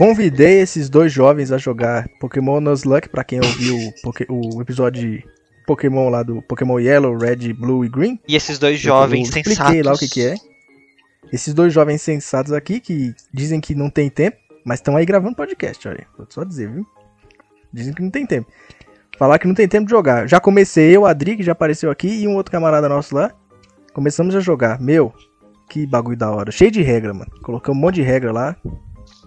Convidei esses dois jovens a jogar Pokémon Nuzlocke, pra quem ouviu o, o episódio de Pokémon lá do Pokémon Yellow, Red, Blue e Green. E esses dois jovens eu sensatos. expliquei lá o que, que é. Esses dois jovens sensatos aqui que dizem que não tem tempo, mas estão aí gravando podcast, olha. Vou só dizer, viu? Dizem que não tem tempo. Falar que não tem tempo de jogar. Já comecei eu, a Adri, que já apareceu aqui, e um outro camarada nosso lá. Começamos a jogar. Meu, que bagulho da hora. Cheio de regra, mano. Colocamos um monte de regra lá.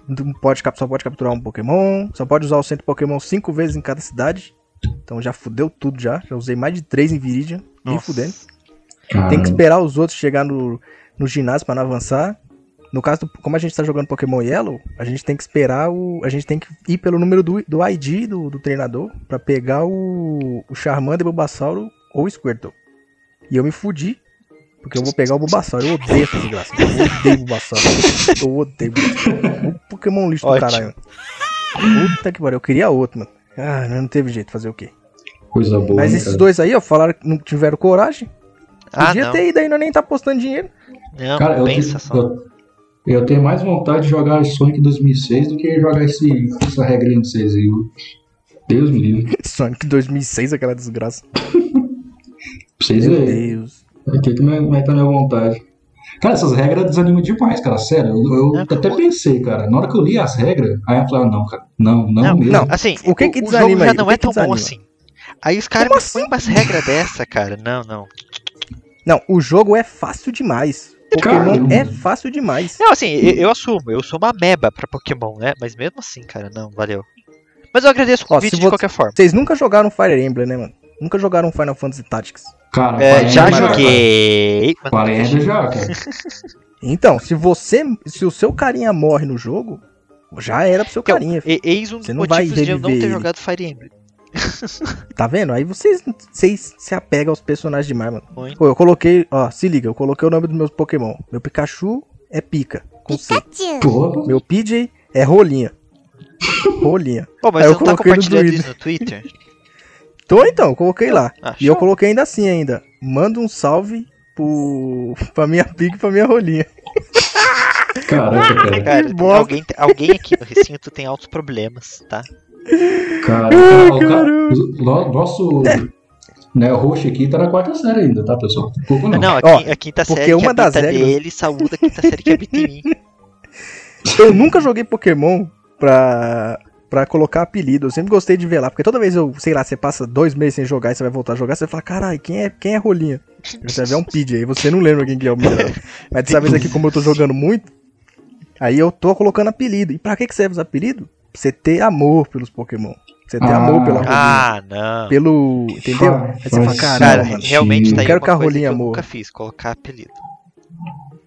Não pode, só pode capturar um Pokémon. Só pode usar o centro Pokémon cinco vezes em cada cidade. Então já fudeu tudo já. Já usei mais de três em Viridian. Nem Nossa. fudendo. Caramba. Tem que esperar os outros chegar no, no ginásio pra não avançar. No caso, do- como a gente tá jogando Pokémon Yellow, a gente tem que esperar o. A gente tem que ir pelo número do, do ID do, do treinador pra pegar o, o Charmander, Bulbasauro ou o Squirtle. E eu me fudi, porque eu vou pegar o Bulbasauro. Eu odeio essa desgraça. Eu odeio o Bulbasauro. Eu odeio Pokémon lixo do Ótimo. caralho. Puta que pariu. Eu queria outro, mano. Ah, não teve jeito de fazer o quê? Coisa boa. Mas hein, esses cara? dois aí, ó, falaram que não tiveram coragem. Ah, Podia não. ter ido não nem tá postando dinheiro. Não, Cara, eu pensa tenho, só. eu, eu tenho mais vontade de jogar Sonic 2006 do que jogar esse, essa regrinha de vocês aí. Deus me livre. Sonic 2006, aquela desgraça. Pra vocês Meu verem. Deus. Aqui que vai tá a minha vontade. Cara, essas regras desanimam demais, cara. Sério, eu, eu É, até o- pensei, cara. Na hora que eu li as regras, aí eu falei, ah, não, cara. Não, não, Não, mesmo. não. Assim, O que que o, desanima jogo já aí? não O que é que tão bom assim. Aí os caras me põem assim? umas regras dessa, cara. Não, não. Não, o jogo é fácil demais. Pokémon Caramba. é fácil demais. Não, assim, eu, eu assumo, eu sou uma meba pra Pokémon, né? Mas mesmo assim, cara, não, valeu. Mas eu agradeço o Ó, convite se de você- qualquer forma. Vocês nunca jogaram Fire Emblem, né, mano? Nunca jogaram Final Fantasy Tactics. Cara, É, já Emblem joguei. mas Fire não Emblem já, cara. Então, se você. Se o seu carinha morre no jogo, já era pro seu Então, carinha. e- Eis um dos Você não vai de eu não ter jogado Fire Emblem. Tá vendo? Aí vocês, vocês se apegam aos personagens demais, mano. Pô, eu coloquei. Ó, se liga, eu coloquei o nome dos meus Pokémon. Meu Pikachu é pica, com. Porra. Meu PJ é rolinha. Rolinha. Pô, mas Aí você eu não tá compartilhando isso no Twitter? Tô então, eu coloquei lá. Ah, E eu coloquei ainda assim ainda. Manda um salve pro... pra minha pica e pra minha rolinha. Caraca, cara. Cara, alguém, alguém aqui no recinto tem altos problemas, tá? Cara, cara, o cara- o no- nosso né, o host aqui tá na quarta série ainda, tá, pessoal? Pouco não. Não, a, Ó, a quinta porque série que uma das habita regras- nele saúda a quinta série que habita em mim. Eu nunca joguei Pokémon pra, pra colocar apelido. Eu sempre gostei de ver lá. Porque toda vez eu, sei lá, você passa dois meses sem jogar e você vai voltar a jogar, você fala, caralho, quem é, quem é rolinha? Você ver um PJ aí, você não lembra quem que é o mineral. Mas dessa vez aqui, como eu tô jogando muito, aí eu tô colocando apelido. E pra que, que serve os apelidos? Pra você ter amor pelos Pokémon. Você ter Ah. amor pela rolinha. Ah, não. Pelo. Entendeu? Aí você fala, caramba, Cara, realmente tá aí Quero uma que a rolinha que eu morra. nunca fiz, colocar apelido.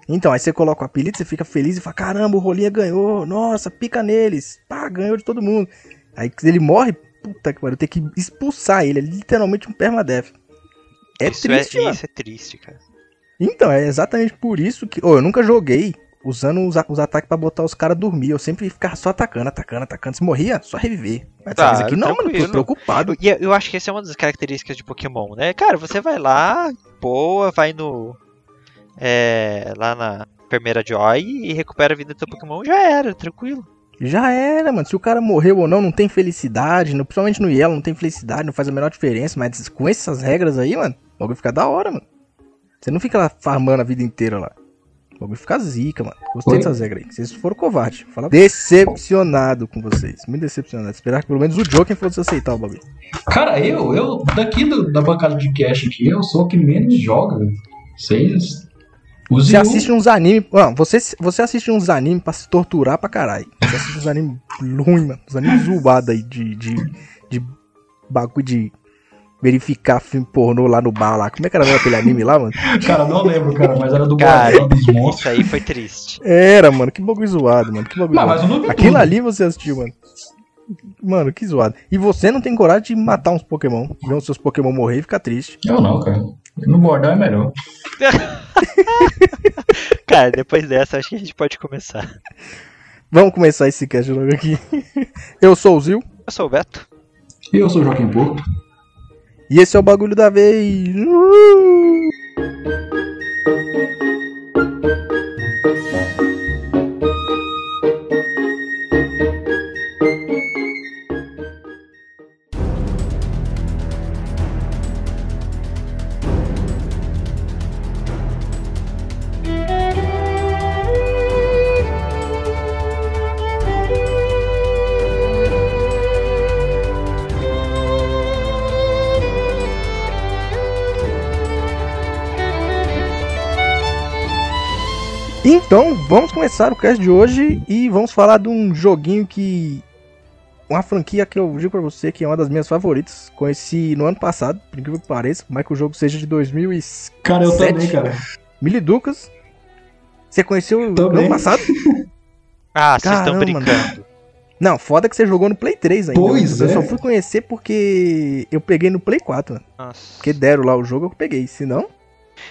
Então, aí você coloca o apelido, você fica feliz e fala, caramba, o Rolinha ganhou, nossa, pica neles, pá, ganhou de todo mundo. Aí ele morre, puta que pariu, tem que expulsar ele, é literalmente um permadeath. É isso, triste, é, mano. isso é triste, cara. Então, é exatamente por isso que, ô, eu nunca joguei usando os, os ataques pra botar os caras dormir, eu sempre ficava só atacando, atacando, atacando, se morria, só reviver. Mas Tá, aqui não, mano, tô tranquilo. preocupado. E eu- eu acho que essa é uma das características de Pokémon, né? Cara, você vai lá, boa, vai no. É, lá na Enfermeira Joy e recupera a vida do teu Pokémon, já era, tranquilo. Já era, mano. Se o cara morreu ou não, não tem felicidade. No, principalmente no Yellow, não tem felicidade, não faz a menor diferença. Mas com essas regras aí, mano, o bagulho fica da hora, mano. Você não fica lá farmando a vida inteira lá. O bagulho fica zica, mano. Gostei Oi? dessas regras aí. Vocês foram covardes. Fala... Decepcionado com vocês. Muito decepcionado. Esperar que pelo menos o Joker fosse aceitar o bagulho. Cara, eu, eu, daqui do- da bancada de cash aqui, eu sou o que menos joga. velho. Vocês. Você assiste uns animes. Não, você, você assiste uns animes pra se torturar pra caralho. Você assiste uns animes ruins, mano. Uns animes zoados aí de, de, de bagulho de verificar filme pornô lá no bar lá. Como é que era mesmo aquele anime lá, mano? Cara, não lembro, cara, mas era do Cara, Guardião dos Monstros. Isso aí foi triste. Era, mano. Que bagulho zoado, mano. Que bagulho Não, zoado. mas eu não vi Aquilo tudo. ali você assistiu, mano. Mano, que zoado. E você não tem coragem de matar uns Pokémon. Ver os seus Pokémon morrer e ficar triste. Eu não, cara. No bordão é melhor. Cara, depois dessa, acho que a gente pode começar. Vamos começar esse cast logo aqui. Eu sou o Zil. Eu sou o Beto. E eu sou o Joaquim Porto. E esse é o bagulho da vez. Uh! Então, vamos começar o cast de hoje e vamos falar de um joguinho que. Uma franquia que eu digo pra você que é uma das minhas favoritas. Conheci no ano passado, por incrível que pareça, por mais que o jogo seja de 2007. Cara, eu também, cara. Miliducas. Você conheceu no ano passado? Ah, vocês estão brincando. Não, foda que você jogou no Play 3 ainda. Pois eu é. só fui conhecer porque eu peguei no Play 4, mano. Nossa. Porque deram lá o jogo, eu peguei. Se não,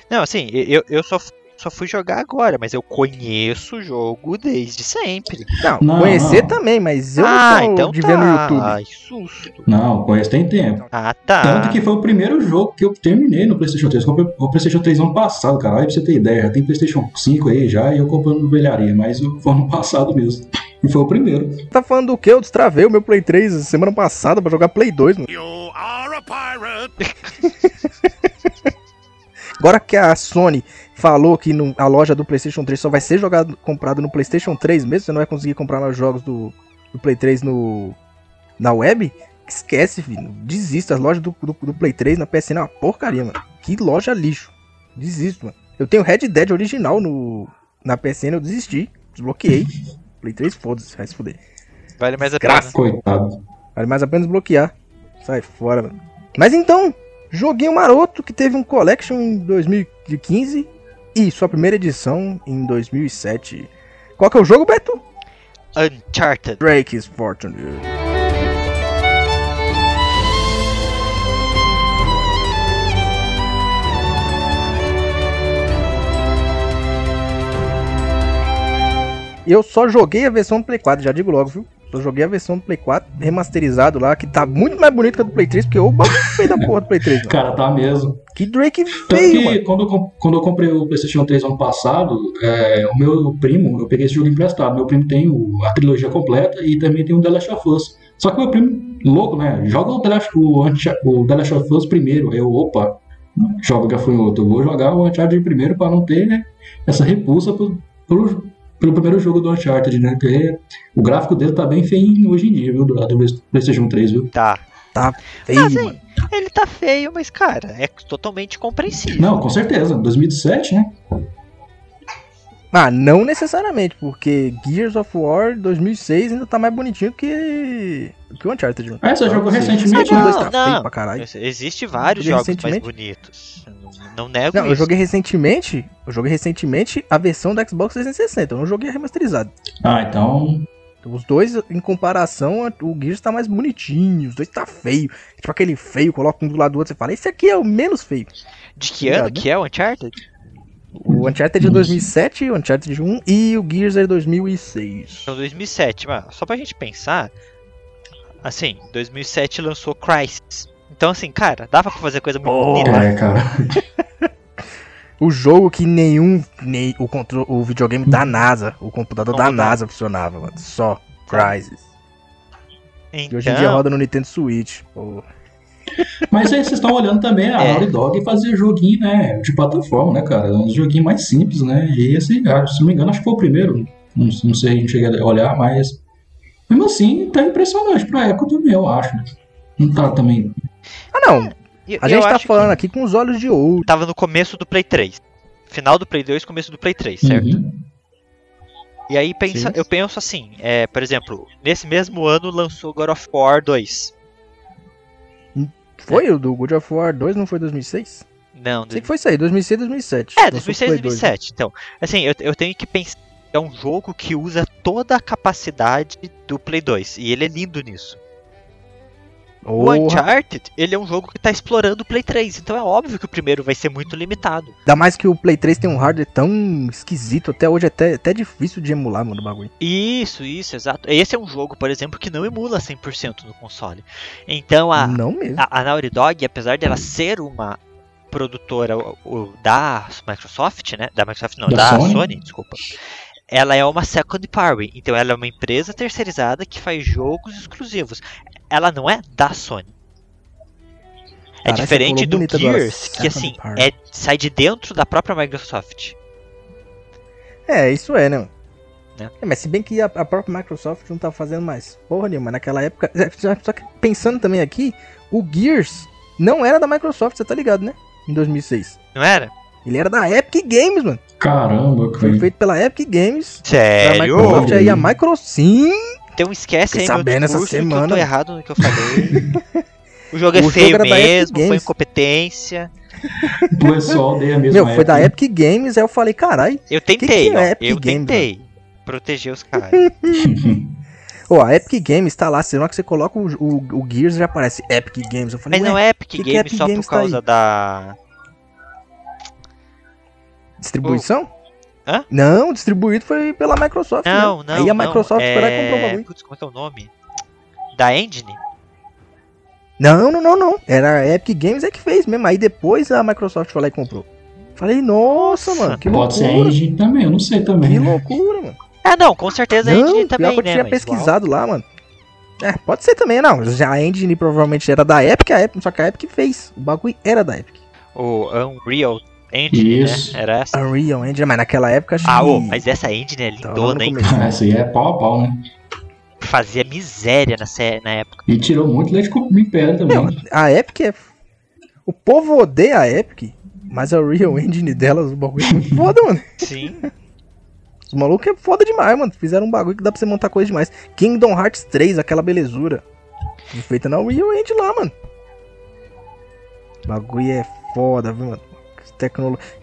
Não, assim, eu, eu só, só fui jogar agora, mas eu conheço o jogo desde sempre. não, Não, conhecer não. também, mas eu ah, não tô então de tá. ver no YouTube. Ai, susto. Não, conhece tem tempo. Ah, tá. Tanto que foi o primeiro jogo que eu terminei no PlayStation 3. Eu comprei o PlayStation 3 ano passado, cara. Aí pra você ter ideia, já tem PlayStation 5 aí já e eu comprando velharia, mas foi ano passado mesmo. E foi o primeiro. Tá falando do que? Eu destravei o meu Play 3 semana passada pra jogar Play 2, mano. You are a pirate. Agora que a Sony falou que no- a loja do PlayStation 3 só vai ser jogado, comprado no PlayStation 3 mesmo, você não vai conseguir comprar mais jogos do, do Play 3 no, na web, esquece, filho. Desista. As lojas do, do, do Play 3 na PSN é uma porcaria, mano. Que loja lixo. Desisto, mano. Eu tenho Red Dead original no, na PSN, eu desisti. Desbloqueei. Play 3, foda-se, vai se fuder. Vale mais a pena. Coitado. Vale mais a pena desbloquear. Sai fora, mano. Mas então, joguinho maroto que teve um collection em 2015 e sua primeira edição em 2007. Qual que é o jogo, Beto? Uncharted. Drake's Fortune. Eu só joguei a versão do Play 4, já digo logo, viu? Só joguei a versão do Play 4 remasterizado lá, que tá muito mais bonito que a do Play 3, porque o bagulho feio da porra do Play 3, mano. Cara, tá mesmo. Que Drake que mano. quando eu, quando eu comprei o PlayStation 3 ano passado, é, o meu primo, eu peguei esse jogo emprestado. Meu primo tem o- a trilogia completa e também tem o The Last of Us. Só que meu primo, louco, né? Joga o The Last, o, o The Last of Us primeiro. Eu, opa, joga gafanhoto. Eu vou jogar o Uncharted primeiro pra não ter né, essa repulsa pelo, pelo, pelo primeiro jogo do Uncharted, né? Porque o gráfico dele tá bem feio hoje em dia, viu? Do, do PlayStation 3, viu? Tá. Feio, Mas, mano. hein, ele tá feio, mas, cara, é totalmente compreensível. Não, com certeza. 2017, né? Ah, não necessariamente, porque Gears of War 2006 ainda tá mais bonitinho que, que o Uncharted. Ah, você jogou Sim. recentemente, O Ah, dois não, tá feio não. pra caralho. Existe vários jogos mais bonitos. Eu Não, não nego Não, eu isso. joguei recentemente, eu joguei recentemente a versão do Xbox 360, eu não joguei a remasterizada. Ah, então. Então, os dois, em comparação, o Gears tá mais bonitinho, os dois tá feio. Tipo aquele feio, coloca um do lado do outro, você fala, esse aqui é o menos feio. De que ano Obrigado. que é o Uncharted? O Uncharted é de 2007, o Uncharted 1 e o Gears é de 2006. Então 2007, mas só pra gente pensar, assim, 2007 lançou Crysis. Então assim, cara, dava pra fazer coisa muito Porra. bonita. É, cara. O jogo que nenhum, nem o, contro o videogame da NASA, o computador Não da rodava. NASA funcionava, mano. Só. Crysis. E hoje em dia Então, roda no Nintendo Switch. Pô. Mas aí vocês estão olhando também a É. Naughty Dog fazia joguinho, né? De plataforma, né, cara? Um joguinho mais simples, né? E esse, ah, se não me engano, acho que foi o primeiro. Não, não sei, não cheguei a olhar, mas. Mesmo assim, tá impressionante pra época também, eu acho. Não tá também. Ah, não. eu- A eu gente tá falando aqui com os olhos de ouro. tava no começo do Play 3. Final do Play 2, começo do Play 3, certo? Uhum. E aí pensa, Sim. eu penso assim, é, por exemplo, nesse mesmo ano lançou God of War 2. Foi o do God of War 2, não foi 2006? Não, Sei que foi isso aí, 2006, 2007. É, Lançou 2006 Play 2, né? 2007. Então, assim, eu, eu tenho que pensar que é um jogo que usa toda a capacidade do Play 2. E ele é lindo nisso. O Porra. Uncharted, ele é um jogo que tá explorando o Play 3. Então é óbvio que o primeiro vai ser muito limitado. Ainda mais que o Play 3 tem um hardware tão esquisito, até hoje é até, até difícil de emular, mano, o bagulho. Isso, isso, exato. Esse é um jogo, por exemplo, que não emula 100% no console. Então a, Não mesmo. a, a Naughty Dog, apesar de ela ser uma produtora o- o- da Microsoft, né? Da Microsoft não, Da da, Sony. Sony. desculpa. Ela é uma second party, então ela é uma empresa terceirizada que faz jogos exclusivos. Ela não é da Sony. É diferente do Gears, que assim, party. é, sai de dentro da própria Microsoft. É, isso é, né? Né? É, mas se bem que a, a própria Microsoft não tá fazendo mais porra nenhuma. Naquela época. é, Só só que pensando também aqui, o Gears não era da Microsoft, você tá ligado, né? Em 2006. Não era? Ele era da Epic Games, mano. Caramba, Foi cara. feito pela Epic Games. Da Sério? Microsoft aí, a Microsoft. Sim! Então esquece Fiquei aí meu sabendo essa discurso que eu semana. tô errado no que eu falei. o jogo é O jogo feio da Epic mesmo, foi Games. incompetência. O pessoal odeia mesmo. Meu, foi da Epic. Games, aí eu falei, carai. Eu que tentei, é ó, Epic eu Games, tentei proteger os caras. Ô, a Epic Games tá lá, se não que você coloca o, o, o Gears já aparece Epic Games. Eu falei, Mas não é Epic que que Games Epic só Games por tá causa da. Distribuição? Hã? Não, distribuído foi pela Microsoft. Não, né? não. Aí a não, Microsoft foi lá e comprou o é... bagulho. Putz, como é que é o nome? Da Engine? Não, não, não, não. Era a Epic Games é que fez mesmo. Aí depois a Microsoft foi lá e comprou. Falei, nossa, mano, que Pode ser a loucura. Engine também, eu não sei também. Que né? loucura, mano. Ah, não, com certeza a Não, Engine pior também, que eu né? tinha mas pesquisado lá, mano. É, pode ser também, não. Já a Engine provavelmente era da Epic, a Epic, só que a Epic fez. O bagulho era da Epic. igual. O Unreal Engine, Isso. né? Era essa. Unreal Engine, mas naquela época acho Ah, que... ô, mas essa engine é lindona, hein? Essa aí é pau a pau, né? Fazia miséria na, sé- na época. E tirou muito leite com o Império também. Não, a Epic é... O povo odeia a Epic, mas a Unreal Engine delas, o bagulho é muito foda, mano. Sim. Os malucos é foda demais, mano. Fizeram um bagulho que dá pra você montar coisa demais. Kingdom Hearts 3, aquela belezura. Feita na Unreal Engine lá, mano. O bagulho é foda, viu, mano?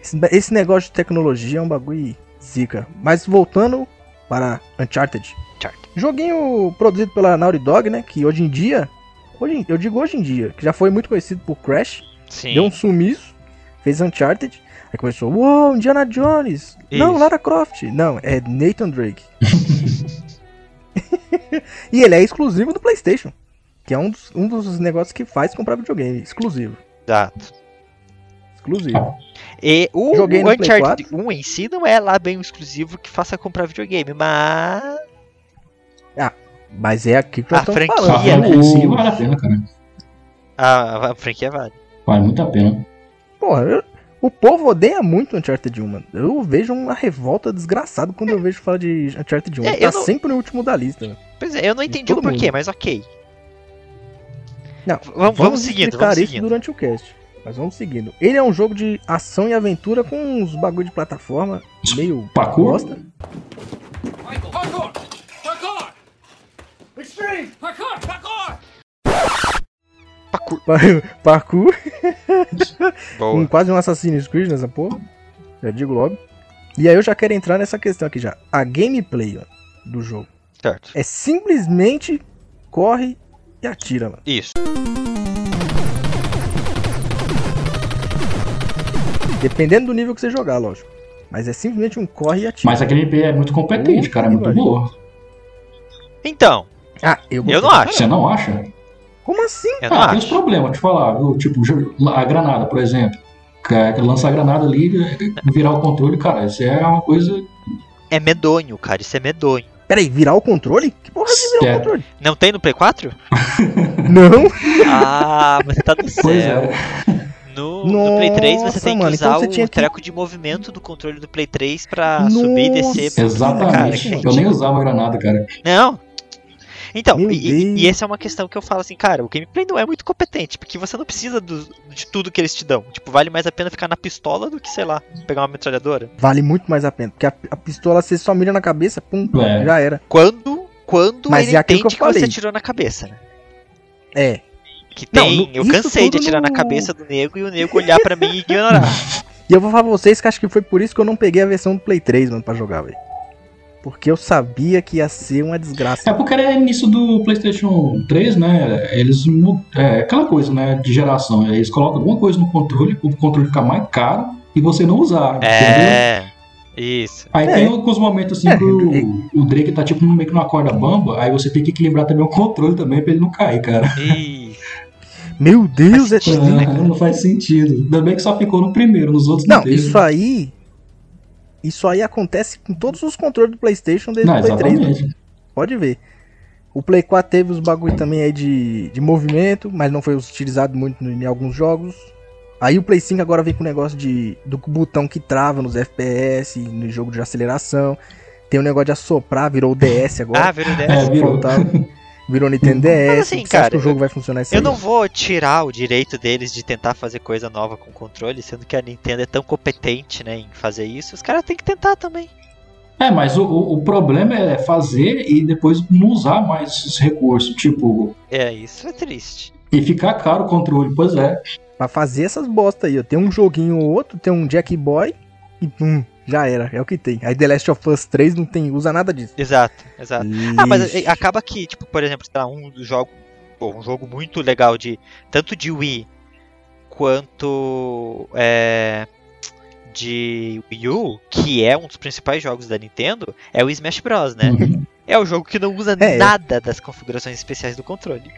Esse, esse negócio de tecnologia é um bagulho zica. Mas voltando para Uncharted. Uncharted. Joguinho produzido pela Naughty Dog, né? Que hoje em dia... Hoje, eu digo hoje em dia, que já foi muito conhecido por Crash. Sim. Deu um sumiço, fez Uncharted. Aí começou, uou, Indiana Jones. Não, Isso. Lara Croft. Não, é Nathan Drake. e ele é exclusivo do PlayStation. Que é um dos, um dos negócios que faz comprar videogame. Exclusivo. Exato. Exclusivo. E o, Joguei o Uncharted 1 em si não é lá bem um exclusivo que faça comprar videogame, mas. Mas é aqui que A franquia, A falando. né? franquia em si vale a pena, cara. A, a franquia vale. Vale muito a pena. Porra, eu- o povo odeia muito Uncharted 1, mano. Eu vejo uma revolta desgraçada quando eu vejo falar de Uncharted 1. É, Ele tá não- sempre no último da lista. mano. Pois é, eu não entendi o porquê, mundo. mas ok. Não, Vamos, vamos seguindo, explicar vamos isso seguindo. durante o cast. Mas vamos seguindo. Ele é um jogo de ação e aventura com uns bagulho de plataforma meio Parkour? bosta. Parkour! Parkour! Extreme! Parkour! Parkour! Parkour, Boa. com quase um Assassin's Creed nessa porra. Já digo logo. E aí eu já quero entrar nessa questão aqui já. A gameplay ó, do jogo Certo. é simplesmente corre e atira, mano. Isso. Dependendo do nível que você jogar, lógico. Mas é simplesmente um corre e atira. Mas a gameplay é muito competente, cara. É muito boa. Então, Ah, eu, eu não acho. Você não acha? Como assim? Eu não Ah, tem os acho. problemas, te falar. viu? Tipo, a granada, por exemplo. Que é Lançar a granada ali, virar o controle, cara, isso é uma coisa. É medonho, cara. Isso é medonho. Peraí, virar o controle? Que porra de virar o Sério. controle? Não tem no Play 4? Não. Ah, você tá Pois céu. é. No, no Play 3 você Nossa, tem que mano, então usar você o tinha que- treco de movimento do controle do Play 3 pra subir e descer. Nossa, Exatamente. Cara, eu nem usava granada, cara. Não. Então, e, e- essa é uma questão que eu falo assim, cara, o gameplay não é muito competente, porque você não precisa do- de tudo que eles te dão. Tipo, vale mais a pena ficar na pistola do que, sei lá, pegar uma metralhadora. Vale muito mais a pena. Porque a, a pistola você só mira na cabeça, pum, É. já era. Quando, quando Mas ele é aquilo que entende eu que, você falei. atirou na cabeça, né? É. Que Não, tem, no- eu isso cansei de atirar na no- cabeça do nego e o nego olhar pra mim e ignorar. E eu vou falar pra vocês que acho que foi por isso que eu não peguei a versão do Play 3, mano, pra jogar, velho. Porque eu sabia que ia ser uma desgraça. É porque era início do PlayStation 3, né? Eles. É aquela coisa, né? De geração. Eles colocam alguma coisa no controle, o controle fica mais caro e você não usar. entendeu? é. Isso. Aí É. tem alguns momentos assim É, que o, o Drake tá tipo meio que numa corda bamba, aí você tem que equilibrar também o controle também pra ele não cair, cara. E. Meu Deus, é Faz sentido, tudo. né, Ah, não faz sentido. Ainda bem que só ficou no primeiro, nos outros Não, teve. isso aí. Isso aí acontece com todos os controles do PlayStation desde Não, o Play 3. mano. exatamente. Pode ver. O Play 4 teve os bagulho também aí de, de movimento, mas não foi utilizado muito em alguns jogos. Aí o Play 5 agora vem com o negócio de, do botão que trava nos FPS, no jogo de aceleração. Tem o negócio de assoprar, virou o DS agora. Ah, virou É, dessa. virou. Virou Nintendo DS. assim, cara, que o jogo vai funcionar assim? Eu não vou tirar o direito deles de tentar fazer coisa nova com controle, sendo que a Nintendo é tão competente, né, em fazer isso. Os caras têm que tentar também. É, mas o, o, problema é fazer e depois não usar mais esses recursos. Tipo, É, isso é triste. e ficar caro o controle. Pois é. Pra fazer essas bosta aí, ó. Tem um joguinho ou outro, tem um Jack Boy e pum, já era. É o que tem. Aí The Last of Us 3 não tem, usa nada disso. Exato, exato. Ah, mas Ixi. acaba que, tipo, por exemplo, sei lá, um pô, um jogo muito legal de tanto de Wii quanto é, de Wii U, que é um dos principais jogos da Nintendo, é o Smash Bros, né? Uhum. É o jogo que não usa É, é. nada das configurações especiais do controle.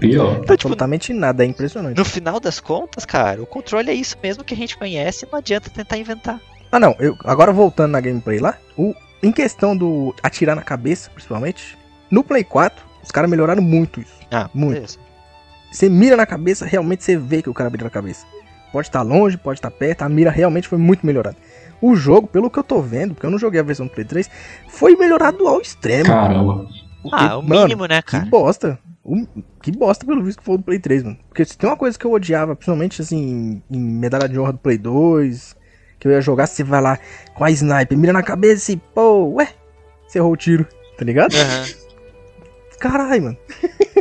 Pior. Então, tipo, Absolutamente nada, é impressionante. no final das contas, cara, o controle é isso mesmo que a gente conhece, não adianta tentar inventar. Ah não, eu, agora voltando na gameplay lá, o, em questão do atirar na cabeça, principalmente, no Play 4, os caras melhoraram muito isso. Ah, Muito. beleza. Você mira na cabeça, realmente você vê que o cara mira na cabeça. Pode estar longe, pode estar perto, a mira realmente foi muito melhorada. O jogo, pelo que eu tô vendo, porque eu não joguei a versão do Play 3, foi melhorado ao extremo. Caramba. Ah, o Mano, mínimo, né, Que cara? bosta. Um- que bosta pelo visto que foi o do Play 3, mano. Porque se tem uma coisa que eu odiava, principalmente assim, em medalha de honra do Play 2, que eu ia jogar, você vai lá com a sniper, mira na cabeça e, pô, ué, você errou o tiro, tá ligado? Aham. Caralho, mano.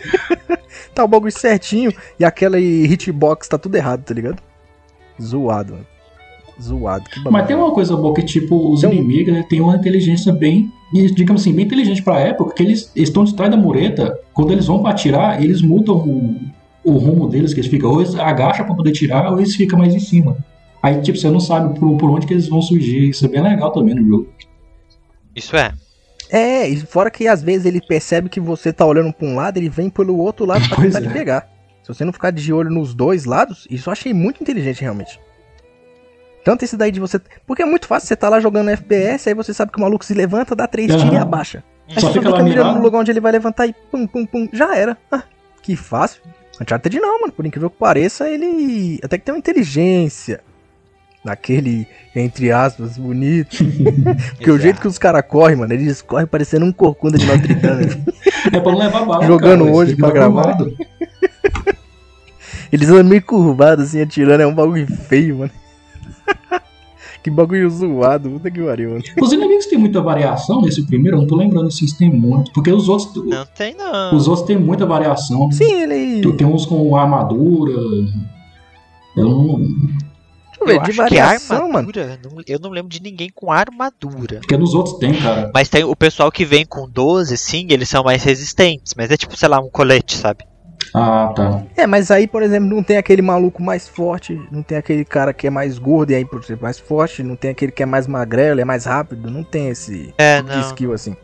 tá o bagulho certinho e aquela hitbox tá tudo errado, tá ligado? Zoado, mano. Zoado. Mas tem uma coisa boa que, tipo, os Tem um- inimigos né, têm uma inteligência bem, digamos assim, bem inteligente pra época, que eles estão de trás da mureta, quando eles vão pra atirar, eles mudam o, o rumo deles, que eles ficam, ou eles agacham pra poder tirar, ou eles ficam mais em cima. Aí, tipo, você não sabe por, por onde que eles vão surgir. Isso é bem legal também no jogo. Isso é. É, e fora que às vezes ele percebe que você tá olhando pra um lado, ele vem pelo outro lado pra Pois tentar é. te pegar. Se você não ficar de olho nos dois lados, isso eu achei muito inteligente realmente. Tanto esse daí de você. Porque é muito fácil, você tá lá jogando FPS, aí você sabe que o maluco se levanta, dá três Aham. tiros e abaixa. Aí Só você fica lá mirando no lugar onde ele vai levantar e pum, pum, pum, já era. Ah, que fácil. Uncharted não, mano. Por incrível que pareça, ele até que tem uma inteligência. Naquele, entre aspas, bonito. Porque o jeito que os caras correm, mano, eles correm parecendo um corcunda de Notre Dame. É pra não levar bala. Jogando cara, hoje pra gravar. Eles andam meio curvados, assim, atirando. É um bagulho feio, mano. que bagulho zoado. Puta que pariu, mano. Os inimigos têm muita variação nesse primeiro, eu não tô lembrando assim se tem muito. Porque os outros, Não tem, não. os outros têm muita variação. Sim, ele. Tu- Tem uns com armadura. Eu não. Eu de acho que variação, mano. eu não lembro de ninguém com armadura. Porque nos outros tem, cara. Mas tem o pessoal que vem com 12, sim, eles são mais resistentes. Mas é tipo, sei lá, um colete, sabe? Ah, tá. É, mas aí, por exemplo, não tem aquele maluco mais forte, não tem aquele cara que é mais gordo e aí por ser mais forte, não tem aquele que é mais magrelo, é mais rápido, não tem esse É, tipo de não. skill assim.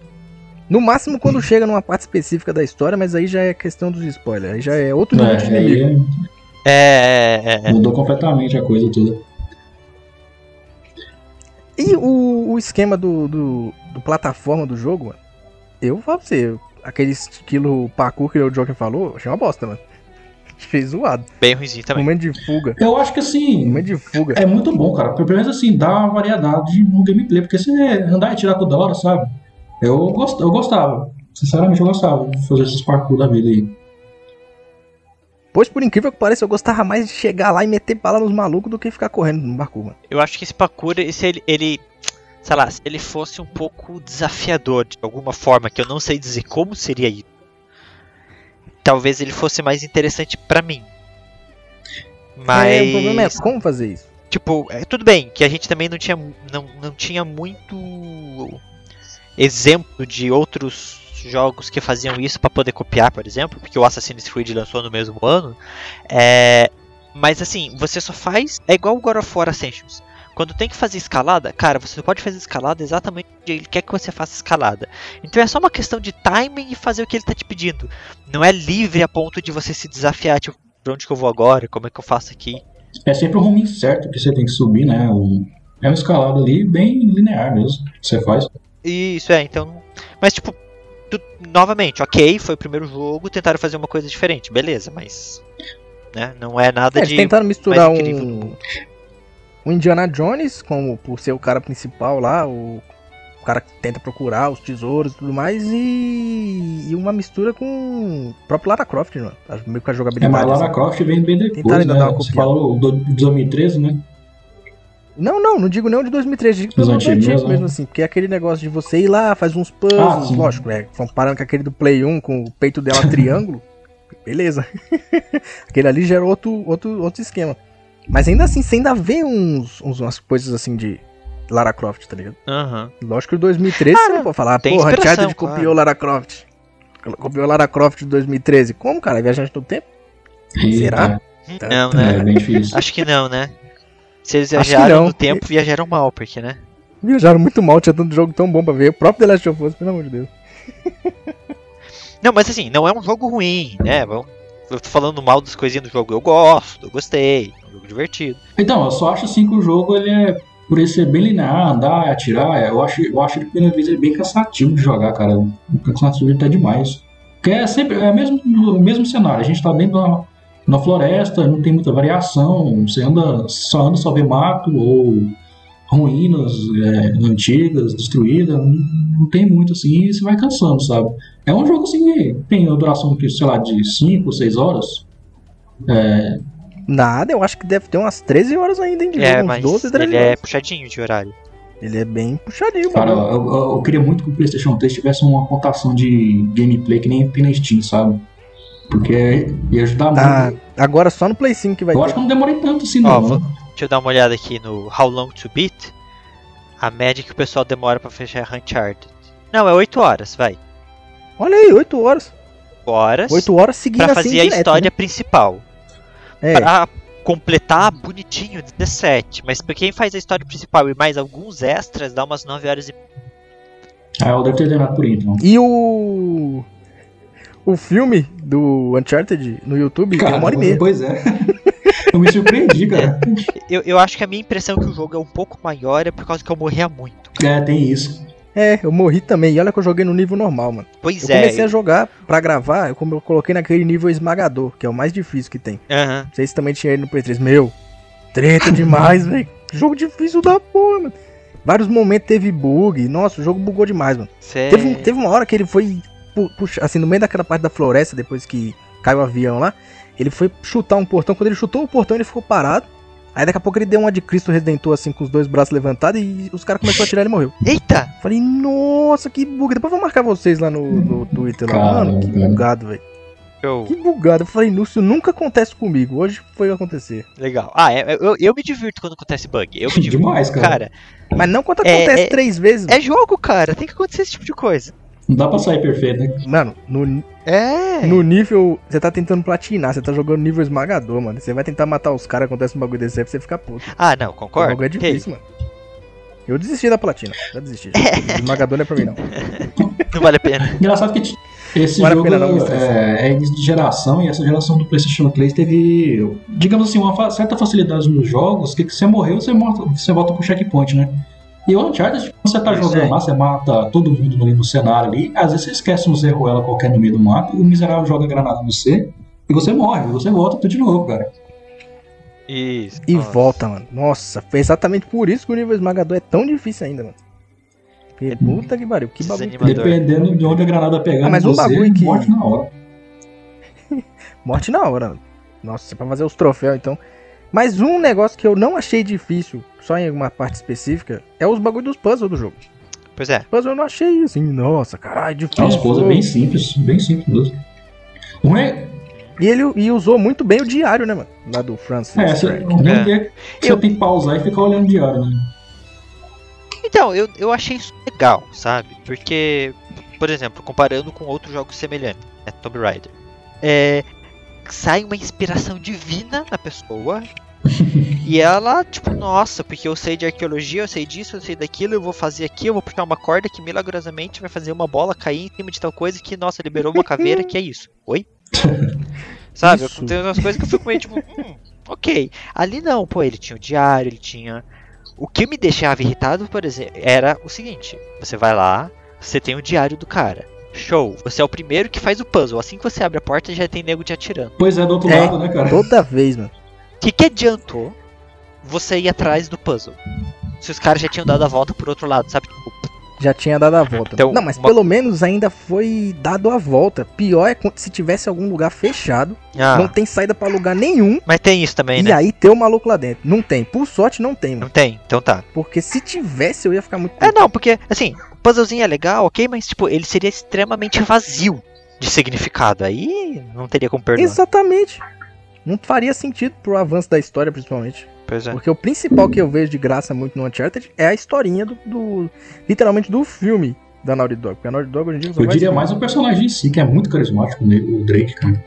No máximo quando chega numa parte específica da história, mas aí já é questão dos spoilers, aí já é outro nível de É, inimigo. aí É, é, é. mudou completamente a coisa toda. E o, o esquema do, do, do plataforma do jogo, mano, eu falo pra você, aquele estilo parkour que o Joker falou, achei uma bosta, mano. Achei zoado. Bem ruimzinho também. Momento de fuga. Eu acho que assim. Momento de fuga. É muito bom, cara. Pelo menos assim, dá uma variedade no gameplay. Porque se andar e tirar toda hora, sabe? Eu, gost, eu gostava. Sinceramente, eu gostava de fazer esses parkour da vida aí. Pois, por incrível que pareça, eu gostava mais de chegar lá e meter bala nos malucos do que ficar correndo no mano. Eu acho que esse parkour, se ele, ele, sei lá, se ele fosse um pouco desafiador de alguma forma, que eu não sei dizer como seria isso, talvez ele fosse mais interessante pra mim. Mas, É, o problema é como fazer isso. tipo, é, tudo bem que a gente também não tinha, não, não tinha muito exemplo de outros jogos que faziam isso pra poder copiar, por exemplo, porque o Assassin's Creed lançou no mesmo ano. É, mas assim, você só faz. É igual o God of War Ascensions. Quando tem que fazer escalada, cara, você pode fazer escalada exatamente onde ele quer que você faça escalada. Então é só uma questão de timing e fazer o que ele tá te pedindo. Não é livre a ponto de você se desafiar, tipo, pra onde que eu vou agora? Como é que eu faço aqui? É sempre o rumo certo que você tem que subir, né? Um- é uma escalada ali bem linear mesmo. Que você faz. Isso é, então. Mas tipo, tu- novamente, ok, foi o primeiro jogo, tentaram fazer uma coisa diferente, beleza, mas. Né, não é nada É, de. tentaram misturar mais incrível do um, mundo. um Indiana Jones, como por ser o cara principal lá, o o cara tenta procurar os tesouros e tudo mais, e, e uma mistura com o próprio Lara Croft, mano. Meio com a É, jogabilidade. mas Lara assim. Croft vem bem depois, né? Você falou do de 2013, né? Não, não, não digo nem o de 2013, digo pelo antigos antigo mesmo, mesmo assim, porque é aquele negócio de você ir lá, faz uns puzzles, Ah, lógico, né? Comparando com aquele do Play 1 com o peito dela triângulo, beleza. aquele ali já era outro, outro, outro esquema. Mas ainda assim, você ainda vê uns, uns, umas coisas assim de Lara Croft, tá ligado? Aham. Lógico que o 2013 você não pode falar, porra, Uncharted claro. copiou Lara Croft. Copiou Lara Croft de 2013. Como, cara? Viajante no tempo? Será? Tá. Não, É, né? é bem difícil. Acho que não, né? Se eles que viajaram no tempo, viajaram mal, porque, né? Viajaram muito mal, tinha tanto jogo tão bom pra ver. O próprio The Last of Us, pelo amor de Deus. Não, mas assim, não é um jogo ruim, né? Vamos- Eu tô falando mal das coisinhas do jogo. Eu gosto, eu gostei. É um jogo divertido. Então, eu só acho assim que o jogo, ele é, por ele ser bem linear, andar, atirar, eu acho, eu acho ele, pela vez, ele bem cansativo de jogar, cara. O cansativo ele tá demais. Porque é sempre, é mesmo, o mesmo cenário, a gente tá dentro da, na floresta, não tem muita variação, você anda, só anda, só vê mato, ou ruínas é, antigas, destruídas, não, não tem muito assim, e você vai cansando, sabe? É um jogo assim que tem a duração, que, sei lá, de 5, 6 horas. É, Nada, eu acho que deve ter umas 13 horas ainda, hein? De É, jogo, mas 12, 13 ele é horas. puxadinho de horário. Ele é bem puxadinho, Cara, mano. eu, eu- eu queria muito que o PlayStation 3 tivesse uma contação de gameplay que nem tem na Steam, sabe? Porque ia ajudar Ah, muito. agora só no Play 5 que vai Eu ter. acho que eu não demorei tanto assim, Ó, não. vou- Deixa eu dar uma olhada aqui no How Long to Beat. A média que o pessoal demora pra fechar Uncharted. Não, é 8 horas, vai. Olha aí, 8 horas. 8 horas 8 horas seguindo pra assim fazer a direto, história né? principal. É, Pra completar bonitinho 17. Mas pra quem faz a história principal e mais alguns extras, dá umas 9 horas e Ah, eu devo ter terminado por aí, então. E o. O filme do Uncharted no YouTube tem uma hora e meia. Pois é. eu me surpreendi, cara. Eu, eu acho que a minha impressão que o jogo é um pouco maior é por causa que eu morria muito. É, tem isso. É, eu morri também. E olha que eu joguei no nível normal, mano. Pois Eu é. comecei a jogar pra gravar, eu, como eu coloquei naquele nível esmagador, que é o mais difícil que tem. Aham. Não sei se também tinha ele no Play 3. Meu, treta demais, velho. Jogo difícil da porra, mano. Vários momentos teve bug. Nossa, o jogo bugou demais, mano. Cê- Teve, teve uma hora que ele foi, puxa, assim, no meio daquela parte da floresta, depois que caiu o avião lá, ele foi chutar um portão. Quando ele chutou o portão, ele ficou parado. Aí daqui a pouco ele deu uma de Cristo Redentor, assim, com os dois braços levantados, e os caras começaram a atirar e ele morreu. Eita! Falei, nossa, que bug. Depois eu vou marcar vocês lá no, no Twitter lá. Mano, que Caramba. bugado, velho. Show. Que bugado. Eu falei, "Nu, isso nunca acontece comigo. Hoje foi acontecer. Legal. Ah, é- eu, eu me divirto quando acontece bug. Eu me divirto. Demais, cara. Cara, Mas não quando É, acontece é- três vezes. é jogo, cara. Tem que acontecer esse tipo de coisa. Não dá pra sair perfeito, né? Mano, no, É. no nível. Você tá tentando platinar, você tá jogando nível esmagador, mano. Você vai tentar matar os caras, acontece um bagulho desse aí você ficar puto. Ah, não, O concordo. bagulho é difícil, mano. Eu desisti da platina. Já desisti. Esmagador não é pra mim, não. Não vale a pena. Engraçado que esse Vale a jogo não, é, é início de geração e essa geração do PlayStation 3 teve, digamos assim, uma fa- certa facilidade nos jogos que, que você morreu, você, morta, você volta pro checkpoint, né? E o Uncharted, quando você tá Isso jogando aí. lá, você mata todo mundo ali no cenário ali, às vezes você esquece um Zé Ruela qualquer no meio do mato, o miserável joga granada no você e você morre, você volta tudo de novo, cara. Isso. E nossa. volta, mano. Nossa, foi exatamente por isso que o nível esmagador é tão difícil ainda, mano. Porque, puta que pariu, que bagulho. Dependendo de onde a granada pegar Ah, mas um você, bagulho que- morte na hora. Morte na hora. mano. Nossa, pra fazer os troféus, então. Mas um negócio que eu não achei difícil, só em alguma parte específica, é os bagulho dos puzzles do jogo. Pois é. Puzzle eu não achei assim, nossa, caralho, difícil. É uma coisa bem simples, bem simples mesmo. Um é, E ele e usou muito bem o diário, né, mano? Lá do Francis. É, você, É. é que você tem que pausar e ficar olhando o diário, né? Então, eu, eu achei isso legal, sabe? Porque, por exemplo, comparando com outros jogos semelhantes, né, Tomb Raider, é, sai uma inspiração divina na pessoa e ela, tipo, nossa, porque eu sei de arqueologia, eu sei disso, eu sei daquilo, eu vou fazer aqui, eu vou puxar uma corda que milagrosamente vai fazer uma bola cair em cima de tal coisa que, nossa, liberou uma caveira, que é isso. Oi? Sabe? Isso. Tem umas coisas que eu fico meio tipo, hum, ok. Ali não, pô, ele tinha o diário, ele tinha. O que me deixava irritado, por exemplo, era o seguinte: você vai lá, você tem o diário do cara. Show, você é o primeiro que faz o puzzle. Assim que você abre a porta, já tem nego te atirando. Pois é, do outro É, lado, né, cara? Toda vez, mano. O que, que adiantou você ir atrás do puzzle? Se os caras já tinham dado a volta por outro lado, sabe? Tipo, Já tinha dado a volta. Então, não, mas uma- pelo menos ainda foi dado a volta. Pior é se tivesse algum lugar fechado, Ah, não tem saída pra lugar nenhum, mas tem isso também, e né? aí tem o maluco lá dentro. Não tem. Por sorte, não tem, Não mano. tem, então tá. Porque se tivesse, eu ia ficar muito. É, não, porque, assim, o puzzlezinho é legal, ok, mas, tipo, ele seria extremamente vazio de significado. Aí não teria como perdoar. Exatamente. Não faria sentido pro avanço da história, principalmente. Pois é. Porque o principal que eu vejo de graça muito no Uncharted é a historinha do. do- literalmente do filme da Naughty Dog. Porque a Naughty Dog hoje em dia Eu diria mais o personagem em si, que é muito carismático, né, o Drake, cara.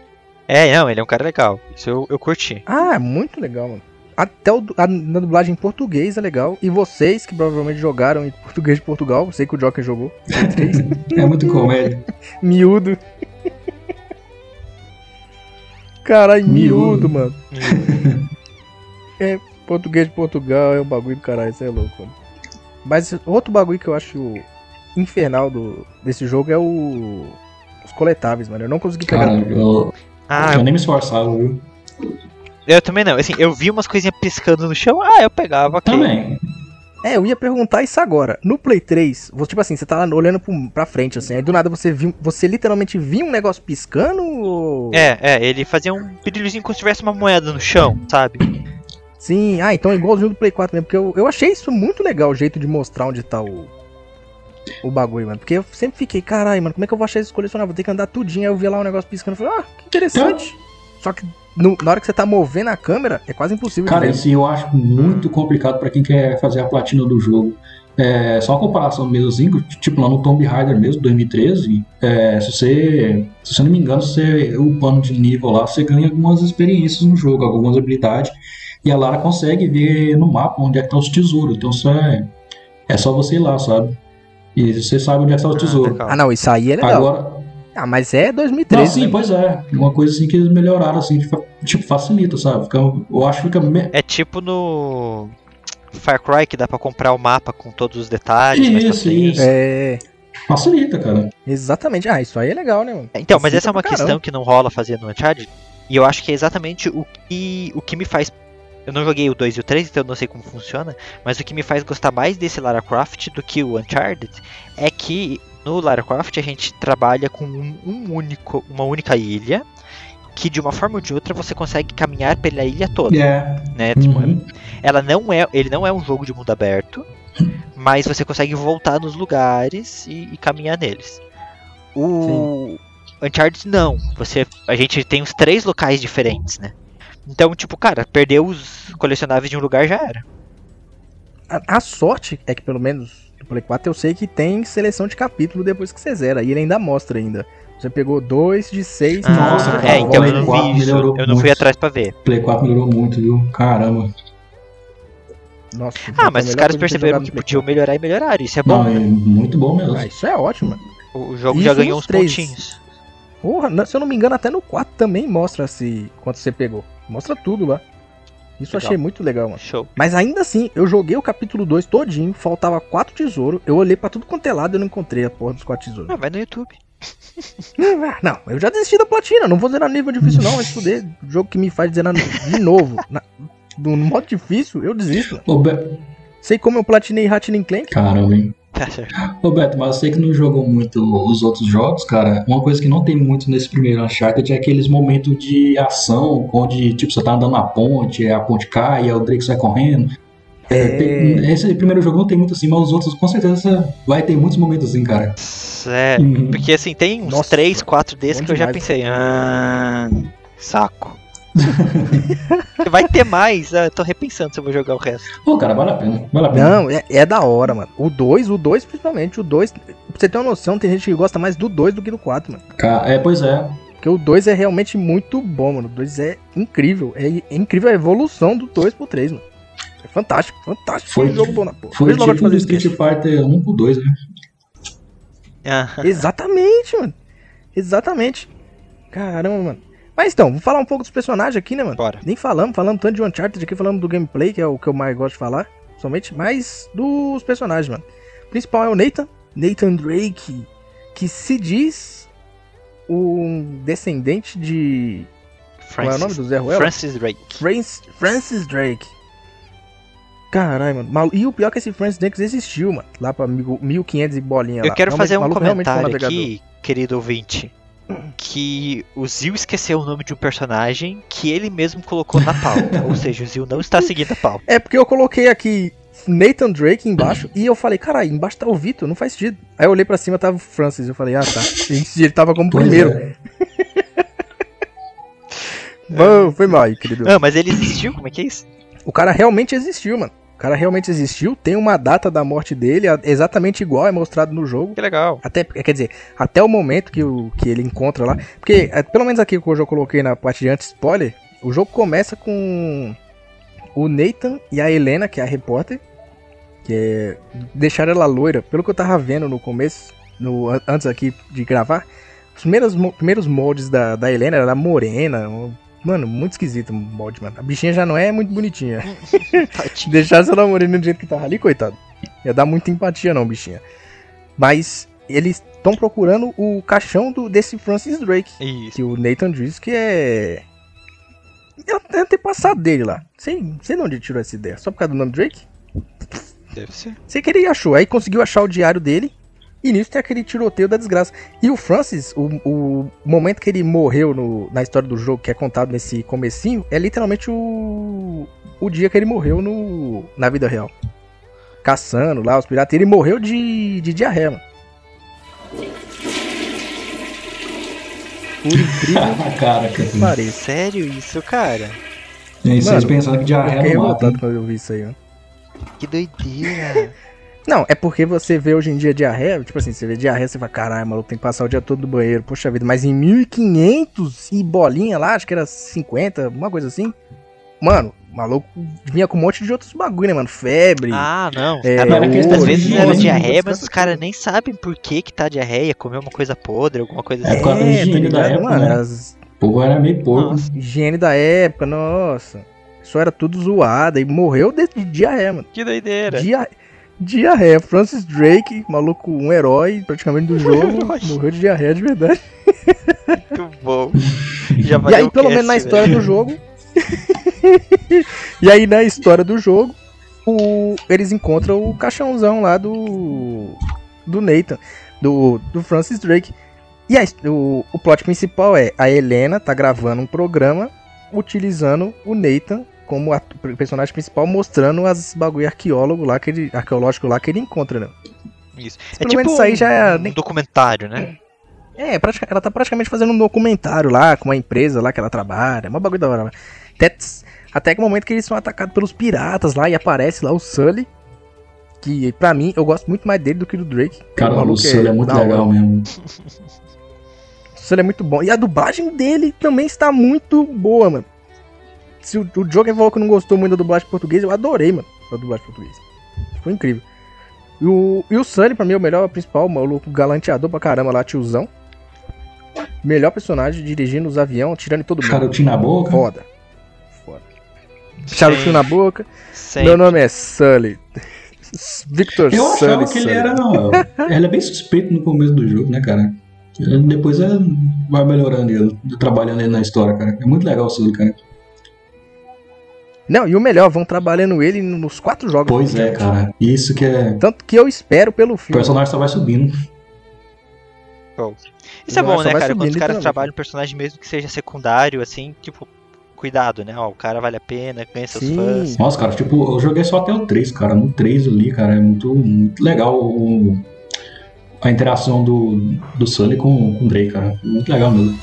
É, não, ele é um cara legal. Isso eu, eu curti. Ah, é muito legal, mano. Até o, a, na dublagem em português é legal. E vocês que provavelmente jogaram em português de Portugal, sei que o Joker jogou. É muito comédia. miúdo. Caralho, miúdo, Miúdo. mano. É, português de Portugal é um bagulho do caralho, isso é louco, mano. Mas outro bagulho que eu acho infernal do, desse jogo é o. Os coletáveis, mano. Eu não consegui pegar. Cara, eu, Ah, eu nem me esforçava, viu? eu também não. Assim, eu vi umas coisinhas piscando no chão, ah, eu pegava. Também. É, eu ia perguntar isso agora. No Play 3, você, tipo assim, você tá lá olhando pro- pra frente, assim, aí do nada você viu. Você literalmente viu um negócio piscando ou. É, é, ele fazia um brilhozinho como se tivesse uma moeda no chão, sabe? Sim, ah, então é igualzinho do Play 4 mesmo, porque eu, eu achei isso muito legal, o jeito de mostrar onde tá o. O bagulho, mano. Porque eu sempre fiquei, caralho, mano, como é que eu vou achar isso colecionável? Vou ter que andar tudinho. Aí eu vi lá um negócio piscando e falei, ah, que interessante. Só que no- na hora que você tá movendo a câmera, é quase impossível Cara, isso eu acho muito complicado pra quem quer fazer a platina do jogo. É, só uma comparação mesmo, assim, tipo lá no Tomb Raider mesmo, 2013, é, se você, se eu não me engano, você upando de nível lá, você ganha algumas experiências no jogo, algumas habilidades, e a Lara consegue ver no mapa onde é que tá os tesouros, então isso é, é só você ir lá, sabe? E você sabe onde é que tá o tesouro. legal. Ah, não, isso aí é legal. Agora, Ah, mas é não, 2013. sim, né? pois é, uma coisa assim que eles melhoraram, assim, tipo, tipo, facilita, sabe? Fica, eu acho que fica me- É tipo no Far Cry que dá pra comprar o mapa com todos os detalhes. pra Isso, frente. isso. É, facilita, cara. exatamente. Ah, isso aí é legal, né, mano? Então, mas Facilita essa é uma questão caramba. que não rola fazer no Uncharted. E eu acho que é exatamente o que, o que me faz. Eu não joguei o 2 e o 3, então eu não sei como funciona. Mas o que me faz gostar mais desse Lara Croft do que o Uncharted é que no Lara Croft a gente trabalha com um, um único, uma única ilha. Que de uma forma ou de outra você consegue caminhar pela ilha toda. É. Né? Tipo, Uhum. ela não é, ele não é um jogo de mundo aberto, mas você consegue voltar nos lugares e, e caminhar neles. O Uncharted não, você, a gente tem os três locais diferentes, né? Então, tipo, cara, perdeu os colecionáveis de um lugar já era. A, a sorte é que, pelo menos, no Play 4 eu sei que tem seleção de capítulo depois que você zera. E ele ainda mostra ainda. Você pegou dois de seis. Nossa, ah, cara, é, então eu não Play 4 vi isso, eu não fui atrás pra ver. Play 4 melhorou muito, viu? Caramba. Nossa, Ah, a mas os caras perceberam que podiam melhorar e melhoraram, isso é bom. Não, é muito bom mesmo. 4. Ah, isso é ótimo. O jogo isso já ganhou uns três. pontinhos. Porra, se eu não me engano, até no 4 também mostra se quanto você pegou. Mostra tudo lá. Isso eu Legal. achei muito legal, mano. Show. Mas ainda assim, eu joguei o capítulo 2 todinho, faltava quatro tesouros. Eu olhei pra tudo quanto é lado e eu não encontrei a porra dos quatro tesouros. Ah, vai no YouTube. Não, eu já desisti da platina, não vou zerar nível difícil não, mas fuder. Jogo que me faz zerar de novo, na- no modo difícil, eu desisto. Ô, Be- Sei como eu platinei Ratchet Clank. Caramba, hein? Tá Beto, mas você que não jogou muito os outros jogos, cara, uma coisa que não tem muito nesse primeiro Uncharted é aqueles momentos de ação, onde, tipo, você tá andando na ponte, a ponte cai, aí o Drake sai correndo. É, tem- esse primeiro jogo não tem muito assim, mas os outros com certeza vai ter muitos momentos assim, cara. É, Uhum. porque assim, tem uns Nossa, 3, 4 desses que eu já demais. pensei, ah, saco. Vai ter mais, ah, tô repensando se eu vou jogar o resto. Pô, cara, vale a pena, vale a pena. Não, é, é da hora, mano. O 2, o 2 principalmente, o 2. Pra você ter uma noção, tem gente que gosta mais do 2 do que do 4, mano. É, pois é. Porque o 2 é realmente muito bom, mano. O 2 é incrível. É, é incrível a evolução do 2 pro 3, mano. É fantástico, fantástico. Foi um jogo bom na porra. Foi tipo o isso, Street Street Fighter 1 pro 2, né? Ah, Exatamente, mano. Exatamente. Caramba, mano. Mas então, vamos falar um pouco dos personagens aqui, né, mano? bora. Nem falamos, falamos tanto de Uncharted aqui, falamos do gameplay, que é o que eu mais gosto de falar, somente, mas dos personagens, mano. O principal é o Nathan, Nathan Drake, que se diz um descendente de. Qual é o nome Francis, do Zé Ruela? Francis Drake. Francis, Francis Drake. Caralho, mano. E o pior é que esse Francis Drakes existiu, mano. Lá pra mil- 1500 e bolinha Eu lá. quero Realmente, fazer um comentário aqui, querido ouvinte. Que o Zil esqueceu o nome de um personagem que ele mesmo colocou na pauta. Ou seja, o Zil não está seguindo a pauta. É porque eu coloquei aqui Nathan Drake embaixo e eu falei, caralho, embaixo tá o Vitor, não faz sentido. Aí eu olhei pra cima, tava o Francis. Eu falei, ah tá. Ele tava como Pois primeiro. é. Mano, foi mal querido. Ah, mas ele existiu? Como é que é isso? O cara realmente existiu, mano. O cara realmente existiu. Tem uma data da morte dele a- exatamente igual é mostrado no jogo. Que legal. Até, quer dizer, até o momento que, o, que ele encontra lá. Porque, é, pelo menos aqui que eu já coloquei na parte de anti-spoiler, o jogo começa com o Nathan e a Helena, que é a repórter. Que é. Deixaram ela loira. Pelo que eu tava vendo no começo, no, an- antes aqui de gravar, os primeiros, primeiros moldes da, da Helena era morena. Mano, muito esquisito o molde, mano. A bichinha já não é muito bonitinha. Deixasse ela morena do jeito que tava ali, coitado. Ia dar muita empatia não, bichinha. Mas eles estão procurando o caixão do, desse Francis Drake. Isso. Que o Nathan diz que é. É antepassado dele lá. Sei, sei de onde ele tirou essa ideia. Só por causa do nome Drake? Deve ser. Sei que ele achou. Aí conseguiu achar o diário dele. E nisso tem aquele tiroteio da desgraça. E o Francis, o, o momento que ele morreu no- na história do jogo, que é contado nesse comecinho, é literalmente o, o dia que ele morreu no, na vida real. Caçando lá os piratas. Ele morreu de, de diarreia, mano. Por incrível A cara, cara. que pareça. Sério isso, cara? E aí vocês Mano, pensando que Eu diarreia fiquei não mata. revoltado hein? quando eu vi isso aí, mano. Que doideira. Não, é porque você vê hoje em dia diarreia, tipo assim, você vê diarreia, você fala, caralho, maluco, tem que passar o dia todo no banheiro, poxa vida, mas em 1500 e bolinha lá, acho que era 50, uma coisa assim, mano, o maluco vinha com um monte de outros bagulho, né, mano, febre, Ah, não. É, às vezes era higiene, diarreia, mas os caras nem sabem por que que tá diarreia. Comer uma coisa podre, alguma coisa É assim. causa da higiene da época, mano, né? as O povo era meio porco. Nossa. higiene da época, nossa, isso era tudo zoado, e morreu de, de diarreia, mano, Que doideira. Dia... diarreia, Francis Drake, maluco, um herói praticamente do jogo, morreu de diarreia de verdade. Muito bom. Já E aí, pelo cast, menos na velho. história do jogo. e aí, na história do jogo, o- eles encontram o caixãozão lá do. Do Nathan, do, do Francis Drake. E a his- o, o plot principal é: a Helena tá gravando um programa utilizando o Nathan como a- o personagem principal, mostrando as bagulho arqueólogo lá que ele, arqueológico lá que ele encontra, né? Isso. É Pelo tipo isso aí já é- um documentário, né? É, pratica- ela tá praticamente fazendo um documentário lá com uma empresa lá que ela trabalha. É uma bagulho da hora lá. Até, até que o momento que eles são atacados pelos piratas lá e aparece lá o Sully. Que pra mim, eu gosto muito mais dele do que do Drake. Cara, o maluco Sully é muito da hora. legal mesmo. O Sully é muito bom. E a dublagem dele também está muito boa, mano. Se o, o Joker falou que não gostou muito da dublagem portuguesa, eu adorei, mano, a dublagem portuguesa. Foi incrível. E o, e o Sully, pra mim, é o melhor principal, o maluco galanteador pra caramba lá, tiozão. Melhor personagem dirigindo os aviões, tirando em todo mundo. Charutinho na boca. Foda. Foda. Charutinho na boca. Sempre. Meu nome é Sully. Victor Eu Sully. achava que ele Sully. era. Ele é bem suspeito no começo do jogo, né, cara? Ele Depois é, vai melhorando ele, trabalhando ele na história, cara. É muito legal o Sully, cara. Não, e o melhor, vão trabalhando ele nos quatro jogos. Pois é, cara. Isso que é. Tanto que eu espero pelo O filme. personagem só vai subindo. Isso é bom, né, cara? Quando os caras trabalham um personagem mesmo que seja secundário, assim, tipo, cuidado, né? Ó, o cara vale a pena, ganha seus Sim. fãs. Nossa, cara, tipo, eu joguei só até o 3, cara. No 3 ali, cara, é muito, muito legal o- a interação do, do Sully com, com o Drake, cara. Muito legal mesmo.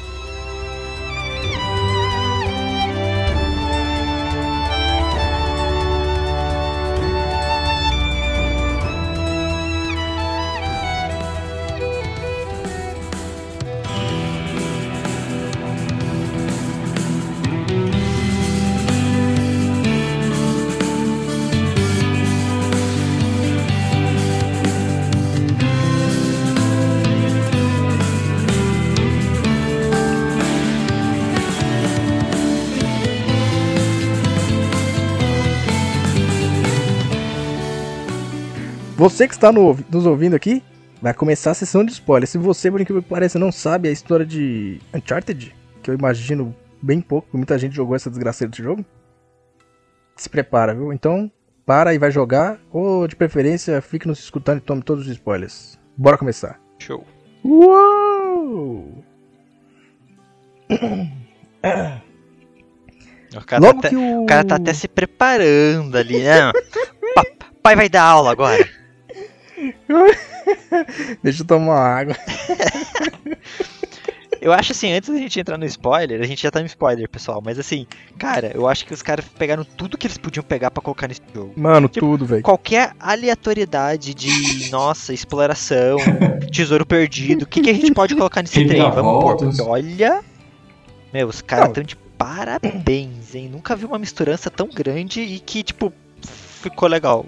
Você que está no- nos ouvindo aqui, vai começar a sessão de spoiler. Se você, por incrível que pareça, não sabe a história de Uncharted, que eu imagino bem pouco, muita gente jogou essa desgraceira desse jogo, se prepara, viu? Então, para e vai jogar, ou de preferência fique nos escutando e tome todos os spoilers. Bora começar. Show. Uou! O cara, Logo tá, até, o... o cara tá até se preparando ali, né? Pa- Pai vai dar aula agora. Deixa eu tomar uma água. Eu acho assim, antes da gente entrar no spoiler, a gente já tá no spoiler, pessoal, mas assim, cara, eu acho que os caras pegaram tudo que eles podiam pegar pra colocar nesse jogo. Mano, Tipo, tudo, velho. Qualquer aleatoriedade de, nossa, exploração, tesouro perdido, o que, que a gente pode colocar nesse trem? Vamos pôr, porque olha. Meu, os caras estão de parabéns, hein? Nunca vi uma misturança tão grande e que, tipo, ficou legal.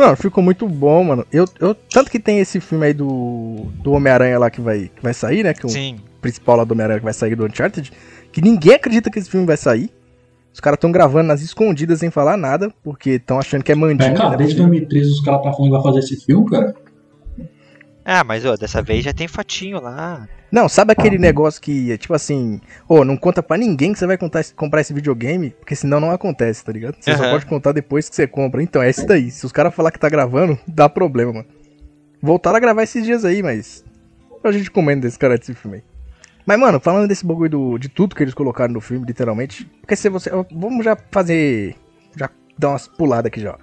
Mano, ficou muito bom, mano. Eu, eu, tanto que tem esse filme aí do, do Homem-Aranha lá que vai, que vai sair, né? Que é o Sim. principal lá do Homem-Aranha que vai sair do Uncharted. Que ninguém acredita que esse filme vai sair. Os caras estão gravando nas escondidas sem falar nada, porque estão achando que é É, mandinga. cara, né? desde 2013 os caras tá falando que vai fazer esse filme, cara. Ah, mas ó, dessa vez já tem fotinho lá. Não, sabe aquele negócio que é tipo assim, ô, não conta pra ninguém que você vai contar, comprar esse videogame, porque senão não acontece, tá ligado? Você só pode contar depois que você compra. Então, é isso daí. Se os caras falar que tá gravando, dá problema, mano. Voltaram a gravar esses dias aí, mas. A gente comendo desse cara desse filme aí. Mas, mano, falando desse bagulho do, de tudo que eles colocaram no filme, literalmente. Porque se você. Vamos já fazer. Já dar umas puladas aqui já. ó.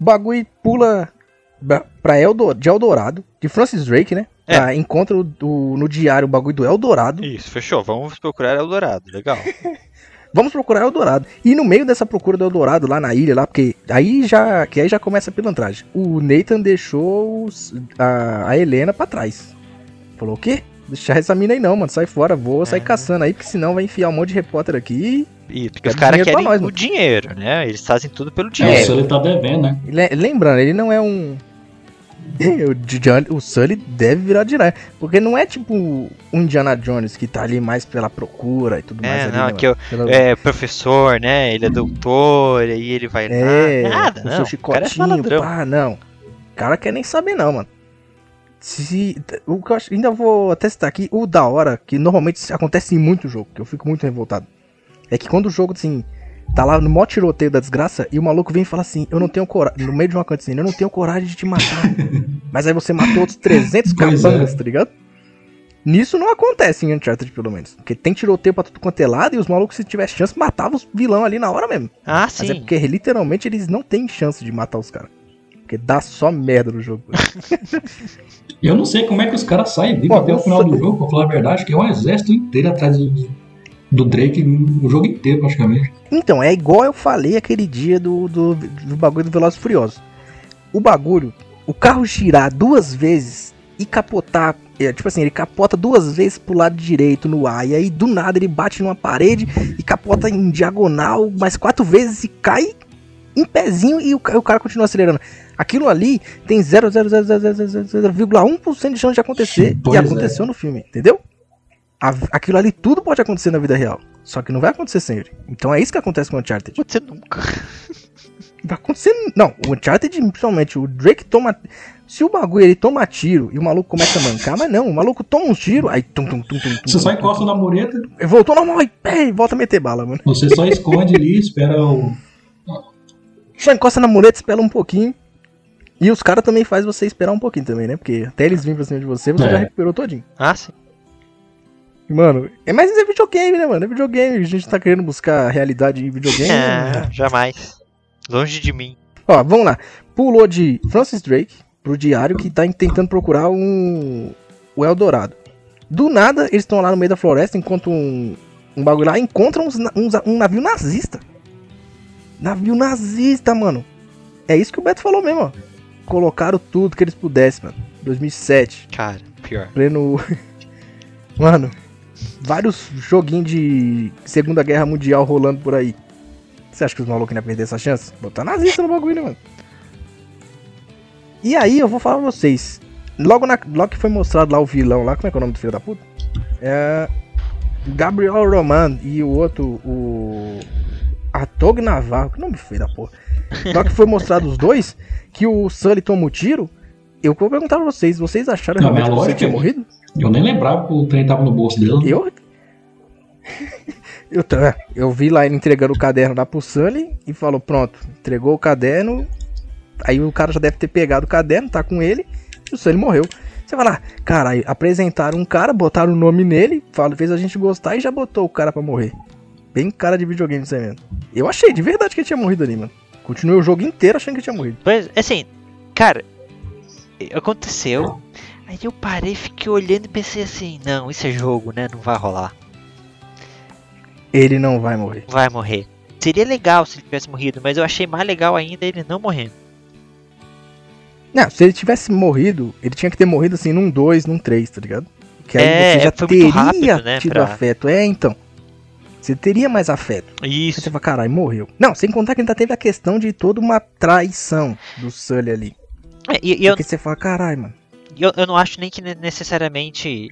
O bagulho pula pra- Eldor, de Eldorado, de Francis Drake, né? É. Pra encontra o- do- no diário o bagulho do Eldorado. Isso, fechou. Vamos procurar Eldorado. Legal. Vamos procurar Eldorado. E no meio dessa procura do Eldorado, lá na ilha, lá, porque aí já. Que aí já começa a pilantragem. O Nathan deixou os- a, a Helena pra trás. Falou o quê? Deixar essa mina aí não, mano. Sai fora, vou sair É. caçando aí, porque senão vai enfiar um monte de repórter aqui. Isso, porque os caras querem nós, o mano. dinheiro, né? Eles fazem tudo pelo É, dinheiro. o Sully tá devendo, né? E le- Lembrando, ele não é um. O, o Sully deve virar direto. Porque não é tipo um Indiana Jones que tá ali mais pela procura e tudo mais. É, ali, não, né, que eu? Pela- é professor, né? Ele é doutor, aí ele vai É, lá. Nada, não. O cara é pá, não. O cara quer nem saber não, mano. Se, o que eu acho, ainda vou até citar aqui, o da hora, que normalmente acontece em muito jogo, que eu fico muito revoltado, é que quando o jogo, assim, tá lá no maior tiroteio da desgraça, e o maluco vem e fala assim, eu não tenho coragem, no meio de uma cutscene, eu não tenho coragem de te matar. Mas aí você matou outros 300 Pois capangas, é. tá ligado? Nisso não acontece em Uncharted, pelo menos. Porque tem tiroteio pra tudo quanto é lado, e os malucos, se tivesse chance, matavam os vilão ali na hora mesmo. Ah, Mas sim. é porque literalmente eles não têm chance de matar os caras. Porque dá só merda no jogo. Eu não sei como é que os caras saem vivos Pô, até o final do jogo, pra falar a verdade, que é um exército inteiro atrás do, do Drake o jogo inteiro, praticamente. então, é igual eu falei aquele dia do, do, do bagulho do Velozes e Furiosos. O bagulho, o carro girar duas vezes e capotar, é, tipo assim, ele capota duas vezes pro lado direito no ar, e aí do nada ele bate numa parede e capota em diagonal mais quatro vezes e cai em pezinho e o, o cara continua acelerando. Aquilo ali tem 0,000,1% de chance de acontecer Pois e é. aconteceu no filme, entendeu? Aquilo ali tudo pode acontecer na vida real, só que não vai acontecer sempre. Então é isso que acontece com o Uncharted. Pode ser nunca. Vai acontecer. Não, o Uncharted, principalmente, o Drake toma. Se o bagulho ele toma tiro e o maluco começa a mancar, mas não, o maluco toma um tiro, aí tum tum tum tum. tum Você só tum, encosta na mureta, tum. Voltou normal, aí pé, volta a meter bala, mano. você só esconde ali, espera o. Só encosta na muleta, espera um pouquinho. E os caras também fazem você esperar um pouquinho também, né? Porque até eles virem pra cima de você, você É. já recuperou todinho. Ah, sim. Mano, é mais é videogame, né, mano? É videogame. A gente tá querendo buscar realidade em videogame. né? É, jamais. Longe de mim. Ó, vamos lá. Pulou de Francis Drake pro diário que tá tentando procurar um o Eldorado. Do nada, eles estão lá no meio da floresta, encontram um, um bagulho lá, encontram uns uns- um navio nazista. Navio nazista, mano. É isso que o Beto falou mesmo, ó. Colocaram tudo que eles pudessem, mano. 2007, Cara, pior. pleno. mano, vários joguinhos de Segunda Guerra Mundial rolando por aí. Você acha que os malucos não iam perder essa chance? Botar nazista no bagulho, né, mano? E aí, eu vou falar pra vocês. Logo, na, logo que foi mostrado lá o vilão lá, como é que é o nome do filho da puta? É. Gabriel Roman e o outro, o. Atog Navarro, que nome feio da porra. Logo que foi mostrado os dois, que o Sully toma o tiro. Eu vou perguntar pra vocês, vocês acharam Não, realmente que você tinha morrido? Eu nem lembrava que o trem tava no bolso dele. Eu. Eu, tá- eu vi lá ele entregando o caderno lá pro Sully e falou, pronto, entregou o caderno. Aí o cara já deve ter pegado o caderno, tá com ele, e o Sully morreu. Você vai lá, cara, aí apresentaram um cara, botaram o nome nele, fala, fez a gente gostar e já botou o cara pra morrer. Bem cara de videogame isso aí mesmo. Eu achei de verdade que ele tinha morrido ali, mano. Continuei o jogo inteiro achando que tinha morrido. Pois, assim, cara, aconteceu. Aí eu parei, fiquei olhando e pensei assim, não, isso é jogo, né? Não vai rolar. Ele não vai morrer. Vai morrer. Seria legal se ele tivesse morrido, mas eu achei mais legal ainda ele não morrendo. Não, se ele tivesse morrido, ele tinha que ter morrido assim num 2, num 3, tá ligado? Que aí É, você já teria muito rápido, né, tido pra- afeto. É, então. Você teria mais afeto. Aí Isso. você fala, caralho, morreu. Não, sem contar que ainda teve a questão de toda uma traição do Sully ali. É, e, e eu, Porque você fala, caralho, mano. eu, eu não acho nem que ne- necessariamente.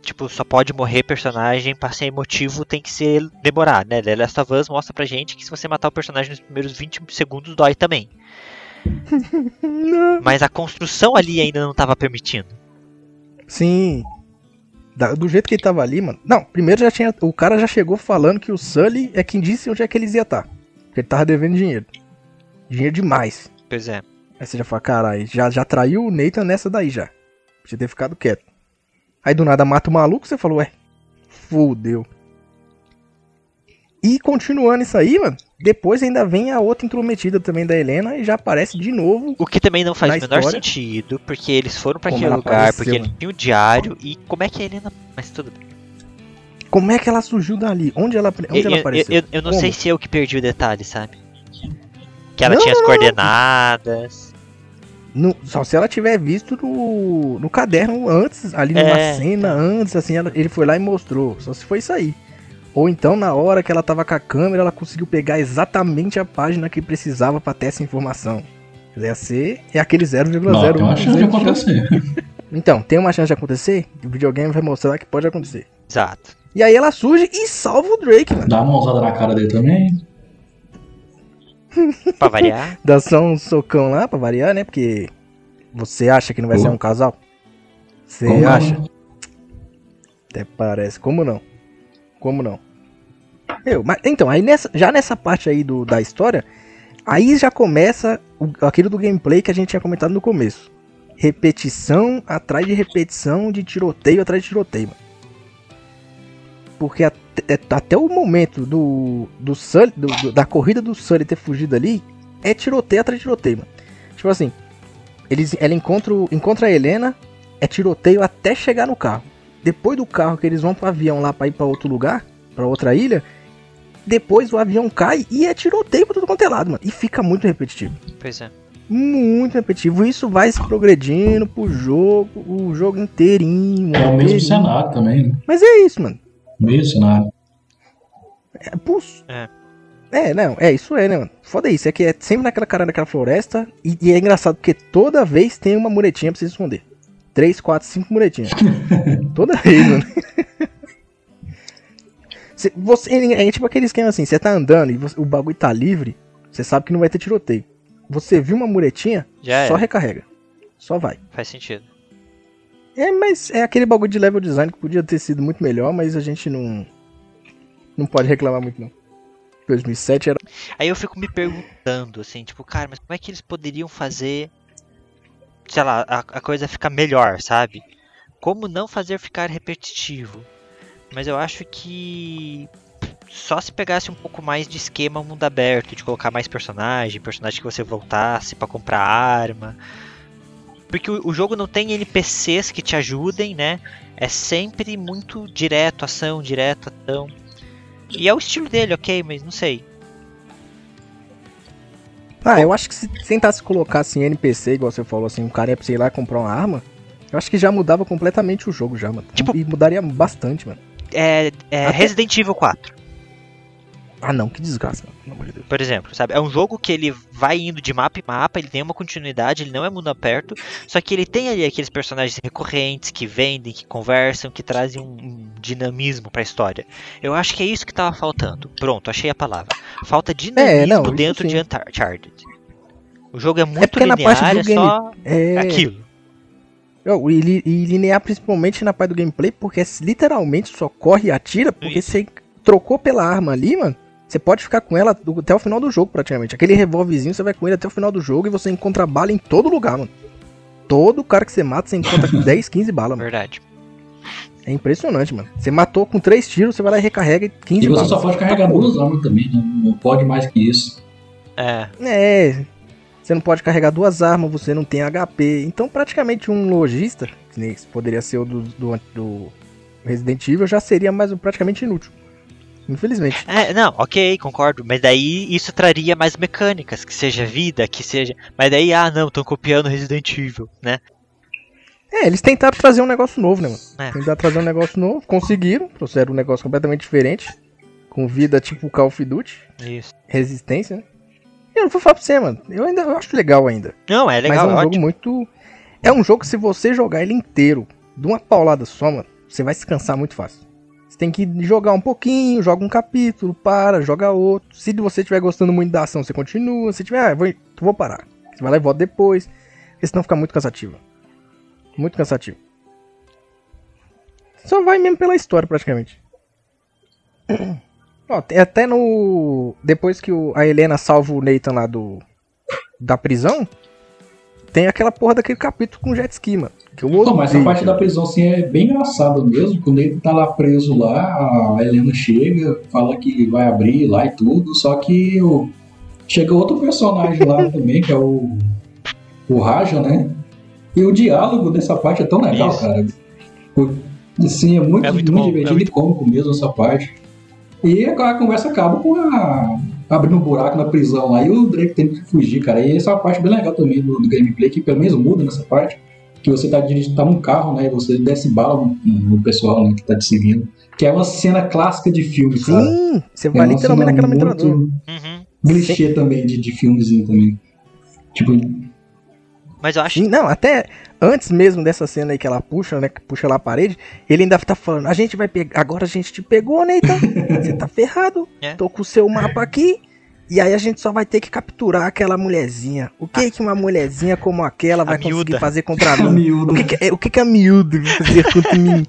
Tipo, só pode morrer personagem pra ser emotivo, tem que ser demorar, né? The Last of Us mostra pra gente que se você matar o personagem nos primeiros 20 segundos, dói também. Mas a construção ali ainda não tava permitindo. Sim. Da- do jeito que ele tava ali, mano. Não, primeiro já tinha. O cara já chegou falando que o Sully é quem disse onde é que eles iam estar. Porque ele tava devendo dinheiro. Dinheiro demais. Pois é. Aí você já fala, caralho, já, já traiu o Nathan nessa daí já. Podia ter ficado quieto. Aí do nada mata o maluco, você falou, ué, fudeu. E continuando isso aí, mano, depois ainda vem a outra intrometida também da Helena e já aparece de novo. O que também não faz o menor história. sentido, porque eles foram pra Como aquele lugar, apareceu, porque ele tinha o diário, e como é que a Helena. Mas tudo bem. Como é que ela surgiu dali? Onde ela, onde Eu, ela eu- apareceu? eu- eu não Como? sei se eu que perdi o detalhe, sabe? Que ela Não, tinha as coordenadas. No- só se ela tiver visto no, no caderno antes, ali numa É, cena antes, assim, ela- ele foi lá e mostrou. Só se foi isso aí. Ou então, na hora que ela tava com a câmera, ela conseguiu pegar exatamente a página que precisava pra ter essa informação. Ia ser é aquele 0,01. Não, tem uma chance de acontecer. Então, tem uma chance de acontecer, e o videogame vai mostrar que pode acontecer. Exato. E aí ela surge e salva o Drake, mano. Dá uma mãozada na cara dele também. Pra variar. Dá só um socão lá pra variar, né? Porque você acha que não vai Pô. ser um casal? Você Como não? acha? Até parece. Como não? Como não? Eu, mas, então, aí nessa, já nessa parte aí do, da história, aí já começa o- aquilo do gameplay que a gente tinha comentado no começo. Repetição atrás de repetição, de tiroteio atrás de tiroteio. Porque até, até o momento do, do, Sully- do- do- da corrida do Sully ter fugido ali, é tiroteio atrás de tiroteio, mano. Tipo assim, eles, ela encontra, encontra a Helena, é tiroteio até chegar no carro. Depois do carro que eles vão pro avião lá pra ir pra outro lugar, pra outra ilha, depois o avião cai e é tiroteio pra tudo quanto é lado, mano. E fica muito repetitivo. Pois é. Muito repetitivo. Isso vai se progredindo pro jogo, o jogo inteirinho. É o mesmo inteirinho. cenário também. né? Mas é isso, mano. Mesmo cenário. É, pus- É. É, não, é isso é, né, mano? Foda isso, é que é sempre naquela cara daquela floresta. E, e é engraçado porque toda vez tem uma muretinha pra você esconder. Três, quatro, cinco muretinhas. toda vez, mano. Cê- você, é tipo aquele esquema assim, você tá andando e você- o bagulho tá livre, você sabe que não vai ter tiroteio. Você viu uma muretinha, Já só é. recarrega. Só vai. Faz sentido. É, mas é aquele bagulho de level design que podia ter sido muito melhor, mas a gente não. Não pode reclamar muito, não. 2007 era. Aí eu fico me perguntando, assim, tipo, cara, mas como é que eles poderiam fazer, sei lá, a, a coisa ficar melhor, sabe? Como não fazer ficar repetitivo? Mas eu acho que só se pegasse um pouco mais de esquema mundo aberto, de colocar mais personagem, personagem que você voltasse pra comprar arma. Porque o, o jogo não tem NPCs que te ajudem, né? É sempre muito direto, ação, direto, ação. E é o estilo dele, ok, mas não sei. Ah, eu acho que se tentasse colocar assim NPC, igual você falou, assim, um cara ia pra, sei lá, comprar uma arma, eu acho que já mudava completamente o jogo já, mano. Tipo- E mudaria bastante, mano. É, é Até- Resident Evil 4, Ah não, que desgraça, mano. Pelo amor de Deus. por exemplo, sabe? É um jogo que ele vai indo de mapa em mapa, ele tem uma continuidade, ele não é mundo aberto, só que ele tem ali aqueles personagens recorrentes que vendem, que conversam, que trazem um, um dinamismo pra história. Eu acho que é isso que tava faltando. Pronto, achei a palavra. Falta dinamismo É, não, dentro sim. de Uncharted. O jogo é muito porque na parte linear, é game- só É. aquilo. E, li- e linear principalmente na parte do gameplay, porque é literalmente só corre e atira, porque Isso. você trocou pela arma ali, mano, você pode ficar com ela do- até o final do jogo, praticamente. Aquele revólverzinho, você vai com ele até o final do jogo e você encontra bala em todo lugar, mano. Todo cara que você mata, você encontra 10, 15 balas, mano. Verdade. É impressionante, mano. Você matou com 3 tiros, você vai lá e recarrega 15 E você balas. só pode carregar duas armas também, né? Não pode mais que isso. É. É. Você não pode carregar duas armas, você não tem HP. Então, praticamente um lojista, que poderia ser o do, do, do Resident Evil, já seria mais praticamente inútil. Infelizmente. É, não, ok, concordo. Mas daí isso traria mais mecânicas, que seja vida, que seja. Mas daí, ah, não, estão copiando Resident Evil, né? É, eles tentaram trazer um negócio novo, né, mano? É. Tentaram trazer um negócio novo, conseguiram, trouxeram um negócio completamente diferente. Com vida tipo Call of Duty, Isso. resistência, né? Eu não vou falar pra você, mano. Eu ainda eu acho legal ainda. Não, é legal, mas é um é jogo ótimo. muito. É um jogo que se você jogar ele inteiro, de uma paulada só, mano, você vai se cansar muito fácil. Você tem que jogar um pouquinho, joga um capítulo, para, joga outro. Se você estiver gostando muito da ação, você continua. Se tiver, ah, vou, vou parar. Você vai lá e volta depois. Porque senão fica muito cansativo. Muito cansativo. Só vai mesmo pela história, praticamente. Ó, até no. Depois que o- a Helena salva o Nathan lá do. Da prisão. Tem aquela porra daquele capítulo com jet ski, mano. Que eu Pô, mas essa parte da prisão assim é bem engraçada mesmo. Quando ele tá lá preso lá, a Helena chega, fala que vai abrir lá e tudo, só que o... chega outro personagem lá também, que é o. O Raja, né? E o diálogo dessa parte é tão legal, Isso. cara. O- Assim, é muito, É muito muito, bom, é divertido muito e cômico mesmo essa parte. E a conversa acaba com a. abrindo um buraco na prisão lá e o Drake tem que fugir, cara. E essa é uma parte bem legal também do, do gameplay, que pelo menos muda nessa parte. Que você tá dirigindo, tá num carro, né? E você desce bala no, no pessoal né, que tá te seguindo. Que é uma cena clássica de filme, cara. Sim, você É vai uma literalmente cena naquela metralhadora. muito Uhum. clichê também de, de filmezinho também. Tipo, Mas eu acho. Não, até antes mesmo dessa cena aí que ela puxa, né? Que puxa lá a parede, ele ainda tá falando, a gente vai pegar. Agora a gente te pegou, Nathan. Você tá ferrado. É. Tô com o seu mapa aqui. E aí a gente só vai ter que capturar aquela mulherzinha. O que que uma mulherzinha como aquela vai conseguir miúda. fazer contra mim? O que que, é- o que que a miúda vai fazer contra mim?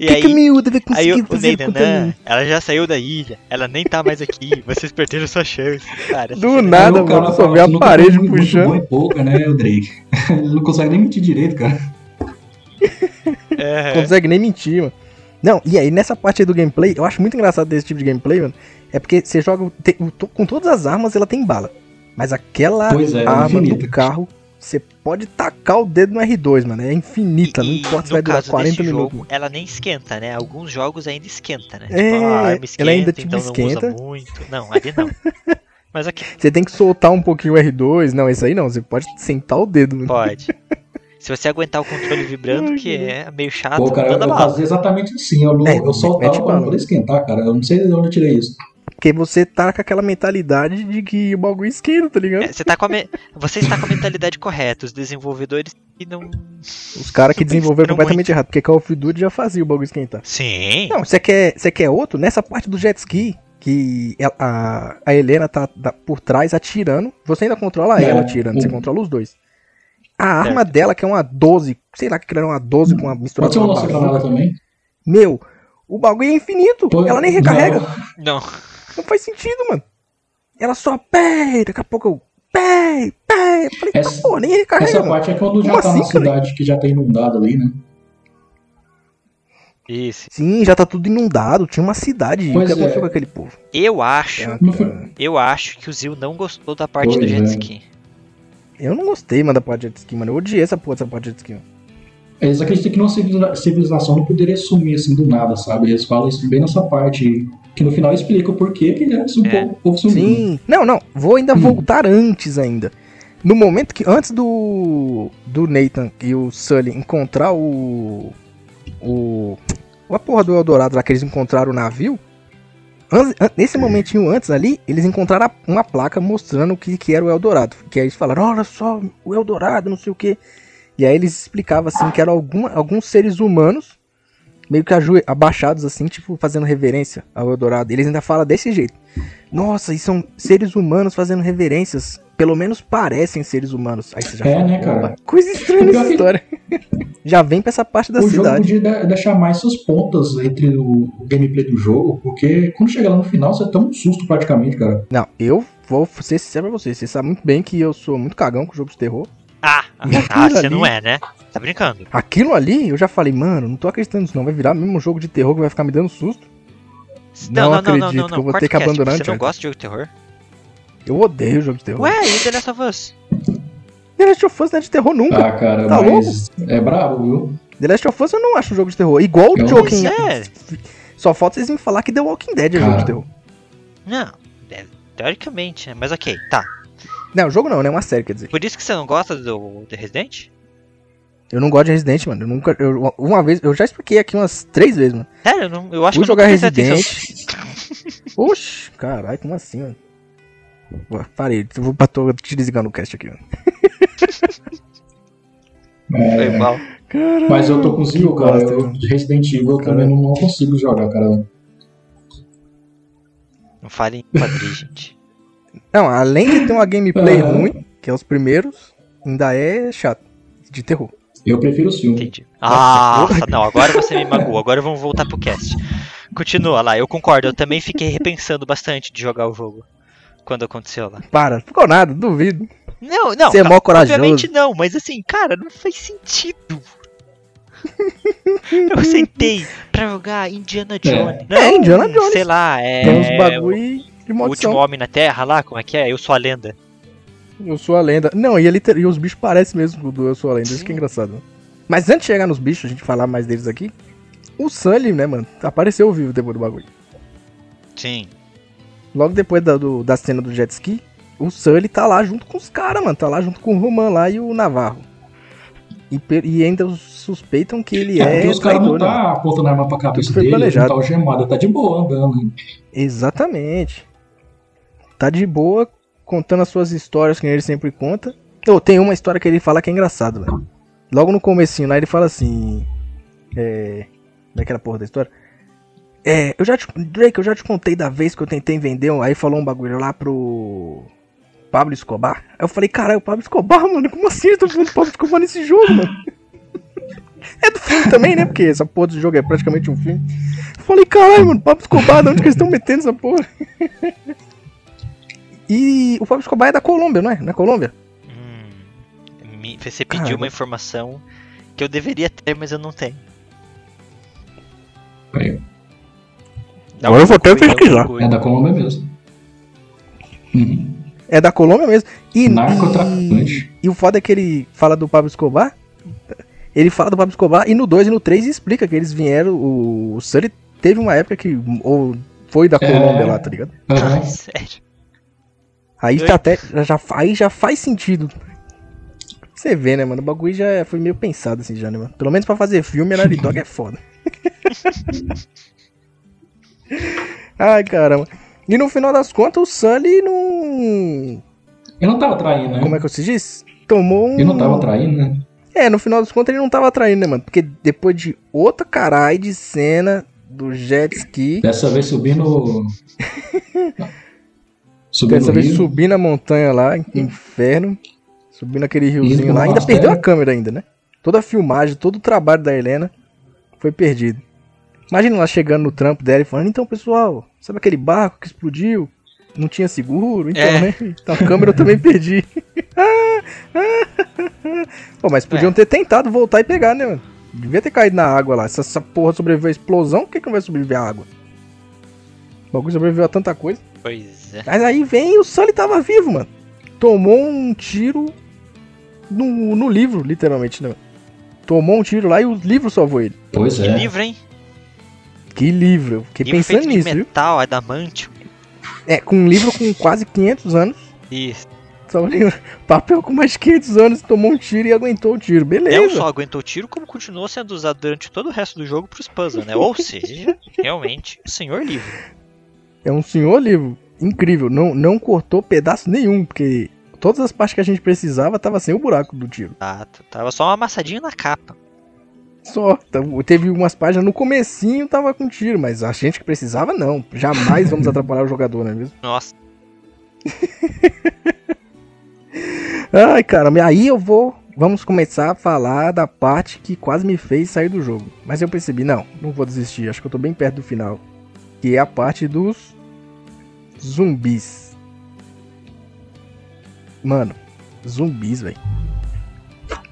E o que, que a aí, miúda vai aí conseguir o fazer contra mim? Ela já saiu da ilha, ela nem tá mais aqui, vocês perderam sua chance. Cara, Do nada, Aí cara mano, só vê a "Você nunca parede muito- muito puxando. em pouca, né, o Drake? Ele não consegue nem mentir direito, cara. É, consegue nem mentir, mano. Não, e aí nessa parte aí do gameplay, eu acho muito engraçado desse tipo de gameplay, mano. É porque você joga. tem- com todas as armas ela tem bala. Mas aquela Pois é, arma infinita. do carro, você pode tacar o dedo no R2, mano. É infinita, não E- importa se vai durar caso 40 desse minutos. jogo, ela nem esquenta, né? Alguns jogos ainda esquenta, né? É, tipo, a arma ela esquenta, ainda, tipo, então esquenta. não usa muito. Não, ali não. Mas aqui Você tem que soltar um pouquinho o R2. Não, isso aí não. Você pode sentar o dedo. Mano. pode. Se você aguentar o controle vibrando, que é meio chato, Pô, cara, eu, manda eu bala. fazia exatamente assim. Eu, É, eu soltava pra bala. não poder esquentar, cara. Eu não sei de onde eu tirei isso. Porque você tá com aquela mentalidade de que o bagulho esquenta, tá ligado? É, você, tá com a me- você está com a mentalidade correta. Os desenvolvedores que não. Os caras que desenvolveram Esperam completamente errado. Porque Call of Duty já fazia o bagulho esquentar. Sim. Não, você quer, você quer outro? Nessa parte do jet ski, que ela- a, a Helena tá da- por trás atirando. Você ainda controla É, ela atirando, você o- controla os dois. A arma dela, que é uma 12, sei lá que era uma 12 com uma mistura Pode ser uma nossa granada também? Meu, o bagulho é infinito. Pô, ela nem recarrega. não. Não. Não faz sentido, mano. Ela só pé, daqui a pouco eu pé, pé. Eu falei, Essa- pô, nem recarrega. Essa mano. parte é quando já Como tá assim, na cara? cidade que já tá inundada ali, né? Isso. Sim, já tá tudo inundado. Tinha uma cidade. O Pois que é. aconteceu com aquele povo? Eu acho. É, cara. Eu acho que o Zil não gostou da parte do Pois jet é. Eu não gostei, mano, da parte de jet ski, mano. Eu odiei essa porra dessa parte de jet ski. mano. Eles acreditam que uma civiliza- civilização não poderia sumir assim do nada, sabe? Eles falam isso bem nessa parte. Que no final explica o porquê que né, o É. povo, o povo sumiu. Sim. Não, não. Vou ainda Hum. voltar antes ainda. No momento que. Antes do. Do Nathan e o Sully encontrar o. O. A porra do Eldorado lá que eles encontraram o navio. Nesse momentinho antes ali, eles encontraram uma placa mostrando o que, que era o Eldorado. Que aí eles falaram, olha só, o Eldorado, não sei o que. E aí eles explicavam assim que eram alguma, alguns seres humanos, meio que abaixados assim, tipo, fazendo reverência ao Eldorado. Eles ainda falam desse jeito. Nossa, e são seres humanos fazendo reverências. Pelo menos parecem seres humanos. Aí você já É, fala, né, cara? "Opa, Coisa estranha nessa que- história. já vem pra essa parte da o jogo cidade. podia de- deixar mais suas pontas entre o, o gameplay do jogo, porque quando chega lá no final, você toma um susto praticamente, cara. Não, eu vou ser sincero pra você. Você sabe muito bem que eu sou muito cagão com jogo de terror. Ah, ah, aquilo você ali- não é, né? Tá brincando. Aquilo ali, eu já falei, mano, não tô acreditando nisso não. Vai virar mesmo um jogo de terror que vai ficar me dando susto. Não acredito que eu vou ter que abandonar Você não gosta de jogo de terror? Eu odeio jogo de terror. Ué, e The Last of Us? The Last of Us não é de terror nunca. Ah, cara, Tá mas é brabo, viu? The Last of Us eu não acho um jogo de terror. Igual o Eu- Joking. É. Só falta vocês me falar que The Walking Dead é jogo Cara. de terror. Não, é, teoricamente, né? Mas ok, tá. Não, jogo não, né? Uma série, quer dizer. Por isso que você não gosta do The Resident? Eu não gosto de Resident, mano. Eu nunca. eu- uma vez, eu já expliquei aqui umas três vezes, mano. Sério, eu, não, eu acho Fui que eu jogar nunca prestei Resident. Oxi, caralho, como assim, mano? Parei, eu vou pra tô te desligando o cast aqui, mano. atenção. Foi É. Caralho. mas eu tô com que zero, cara. Eu, mano. Resident Evil eu Cara. também não, não consigo jogar, cara. Não fale em quadrilha, gente. Não, além de ter uma gameplay ruim, que é os primeiros, ainda é chato. De terror. Eu prefiro o filme. Entendi. Ah, não, agora você me magoou. Agora vamos voltar pro cast. Continua lá, eu concordo. Eu também fiquei repensando bastante de jogar o jogo. Quando aconteceu lá. Para, ficou nada, duvido. Não, não. Você é mó Obviamente corajoso. não, mas assim, cara, não faz sentido. eu sentei pra jogar Indiana Jones. Não, É, Indiana Jones. Sei lá, é. Tem uns bagulho de O último maldição. homem na Terra lá, como é que é? Eu sou a lenda. Eu sou a lenda. Não, e, ele, ter- e os bichos parecem mesmo do Eu Sou a Lenda, isso que é engraçado. Mas antes de chegar nos bichos, a gente falar mais deles aqui, o Sully, né, mano, apareceu vivo depois do bagulho. Sim. Logo depois da, do- da cena do jet ski, o Sully tá lá junto com os caras, mano. Tá lá junto com o Roman lá e o Navarro. E, e ainda suspeitam que ele É, é, porque os caras não tá apontando arma pra cabeça Tudo dele, ele planejado. não tá algemado, ele tá de boa andando. Exatamente. Tá de boa, contando as suas histórias que ele sempre conta. Oh, tem uma história que ele fala que é engraçado, velho. Logo no comecinho lá ele fala assim. É. Como é que era a porra da história? É, eu já te. Drake, eu já te contei da vez que eu tentei vender. um- Aí falou um bagulho lá pro. Pablo Escobar. Aí eu falei, caralho, o Pablo Escobar, mano, como assim? Eu tô falando do Pablo Escobar nesse jogo, mano? É do filme também, né? Porque essa porra do jogo é praticamente um filme. Eu falei, caralho, mano, Pablo Escobar, de onde que eles estão metendo essa porra? E o Pablo Escobar é da Colômbia, não é? Na Colômbia? Hum, você pediu Caramba. uma informação que eu deveria ter, mas eu não tenho. Aí, Agora eu vou até pesquisar. É da Colômbia mesmo. Uhum. É da Colômbia mesmo. E, Narcotraficante. e, e o foda é que ele fala do Pablo Escobar. Ele fala do Pablo Escobar e no 2 e no 3 explica que eles vieram. O, o Sully teve uma época que. Ou foi da É. Colômbia lá, tá ligado? Aham. Ai, sério. Aí até, já, aí já faz sentido. Você vê, né, mano? O bagulho já foi meio pensado assim, já, né, mano? Pelo menos pra fazer filme, a Naughty Dog é foda. Ai, caramba. E no final das contas, o Sully não. Ele não tava traindo, né? Como é que você diz? Tomou um. Ele não tava traindo, né? É, no final das contas ele não tava traindo, né, mano? Porque depois de outra caralho de cena do jet ski, Dessa vez subindo. subindo dessa vez rio. subindo a montanha lá, inferno, subindo aquele riozinho lá, ainda perdeu a câmera ainda, né? Toda a filmagem, todo o trabalho da Helena foi perdido. Imagina lá chegando no trampo dela e falando, então pessoal, sabe aquele barco que explodiu? Não tinha seguro, então, É. né? Então a câmera eu também perdi. Pô, mas podiam É. ter tentado voltar e pegar, né, mano? Devia ter caído na água lá. Se essa porra sobreviveu à explosão, por que, que não vai sobreviver à água? O bagulho sobreviveu a tanta coisa. Pois é. Mas aí vem e o Sully tava vivo, mano. Tomou um tiro no, no livro, literalmente, né? Tomou um tiro lá e o livro salvou ele. Pois Que é. livro, hein? Que livro, eu fiquei Livro pensando nisso, de viu? metal, adamantium. É, com um livro com quase 500 anos. Isso. Só lembra, papel com mais de 500 anos, tomou um tiro e aguentou o tiro. Não Beleza. só aguentou o tiro, como continuou sendo usado durante todo o resto do jogo pros puzzles, né? Ou seja, realmente, o senhor livro. É um senhor livro. Incrível. Não, não cortou pedaço nenhum, porque todas as partes que a gente precisava tava sem o buraco do tiro. Exato. Tava só uma amassadinha na capa. Só. Teve umas páginas no comecinho tava com tiro, mas a gente que precisava não. Jamais vamos atrapalhar o jogador, não é mesmo? Nossa. Ai, cara, aí eu vou vamos começar a falar da parte que quase me fez sair do jogo. Mas eu percebi, não, não vou desistir, acho que eu tô bem perto do final. Que é a parte dos zumbis. Mano, zumbis, velho.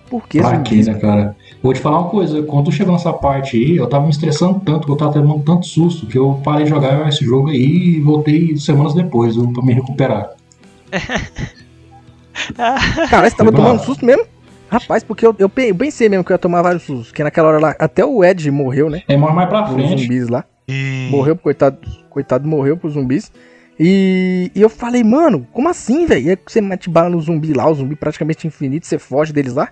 Por que Pra quê, zumbis? né, velho? cara? Vou te falar uma coisa, quando chegou nessa parte aí, eu tava me estressando tanto, que eu tava tomando tanto susto, que eu parei de jogar esse jogo aí e voltei semanas depois, viu, pra me recuperar. Caralho, você tava tomando susto mesmo? Rapaz, porque eu, eu pe- eu pensei mesmo que eu ia tomar vários sustos. Porque naquela hora lá, até o Ed morreu, né? É mais mais pra Os frente. zumbis lá. Morreu, coitado, coitado morreu pros zumbis. E, e eu falei, mano, como assim, velho? E aí você mete bala no zumbi lá, o zumbi praticamente infinito, você foge deles lá.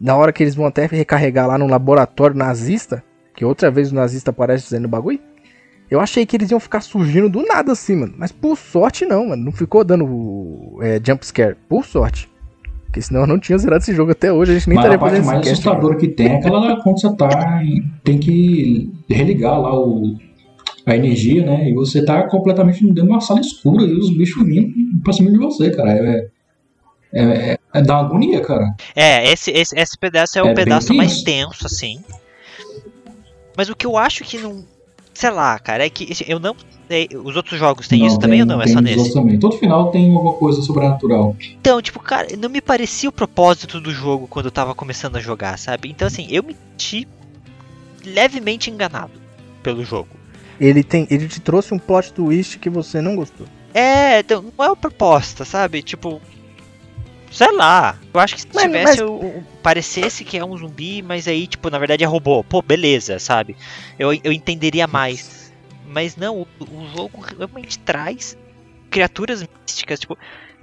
Na hora que eles vão até recarregar lá no laboratório nazista, que outra vez o nazista aparece dizendo o bagulho. Eu achei que eles iam ficar surgindo do nada assim, mano. Mas por sorte não, mano. Não ficou dando é, jump scare. Por sorte. Porque senão eu não tinha zerado esse jogo até hoje. A gente nem Mas a estaria parte fazendo mais esse cast. assustadora que tem é aquela quando você tá. em- Tem que religar lá o, a energia, né? E você tá completamente dentro de uma sala escura e os bichos vindo pra cima de você, cara. É, é, é, é da agonia, cara. É, esse, esse, esse pedaço é, o É bem pedaço mais tenso. assim. Mas o que eu acho que não. Sei lá, cara, é que eu não sei. Os outros jogos têm isso também ou não? É tem só os nesse? outros também. Todo final tem alguma coisa sobrenatural. Então, tipo, cara, não me parecia o propósito do jogo quando eu tava começando a jogar, sabe? Então, assim, eu me senti levemente enganado pelo jogo. Ele, tem, ele te trouxe um plot twist que você não gostou. É, então, não é a proposta, sabe? Tipo. Sei lá. Eu acho que se Mas- tivesse. o- o- parecesse que é um zumbi, mas aí, tipo, na verdade é robô. Pô, beleza, sabe? Eu, eu entenderia mais. Mas não, o, o jogo realmente traz criaturas místicas. Tipo,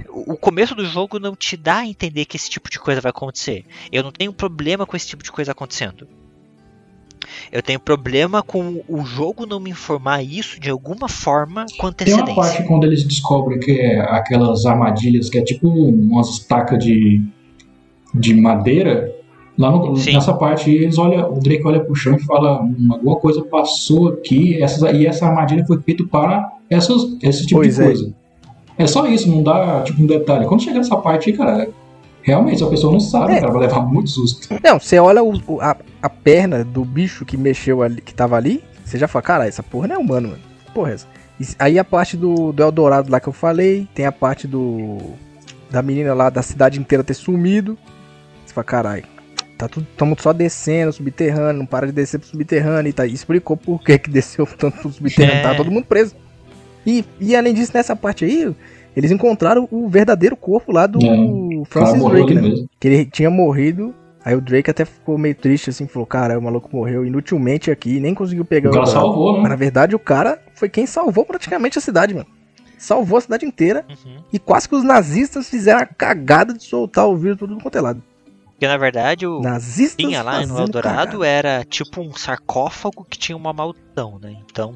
o o começo do jogo não te dá a entender que esse tipo de coisa vai acontecer. Eu não tenho problema com esse tipo de coisa acontecendo. Eu tenho problema com o jogo não me informar isso de alguma forma com Tem uma antecedência. parte quando eles descobrem que é aquelas armadilhas que é tipo umas estacas de, de madeira. Lá no- nessa parte aí, eles olham, o Drake olha pro chão e fala: "Hum, alguma coisa passou aqui essas, e essa armadilha foi feita para essas, esse tipo Pois de é. coisa. É só isso, não dá tipo um detalhe. Quando chega nessa parte aí, cara, realmente a pessoa não sabe, É. cara, vai levar muito susto. Não, você olha o- o- a, a perna do bicho que mexeu ali, que tava ali, você já fala, cara, essa porra não é humano, mano. Porra, é essa? E aí a parte do, do Eldorado lá que eu falei, tem a parte do. Da menina lá da cidade inteira ter sumido. Você fala, caralho, tá tudo. Tamo só descendo, subterrâneo, não para de descer pro subterrâneo e tá. e Explicou por que que desceu tanto pro subterrâneo, É. tava todo mundo preso. E, e além disso, nessa parte aí, eles encontraram o verdadeiro corpo lá do É, O cara Francis Drake, né? mesmo. que ele tinha morrido. Aí o Drake até ficou meio triste assim, falou: Cara, o maluco morreu inutilmente aqui, nem conseguiu pegar O cara Eldorado." salvou, Mas né? na verdade o cara foi quem salvou praticamente a cidade, mano. Salvou a cidade inteira Uhum. e quase que os nazistas fizeram a cagada de soltar o vírus por tudo quanto é lado. Porque na verdade o Nazistas tinha lá no Eldorado cagada. era tipo um sarcófago que tinha uma maldição, né? Então,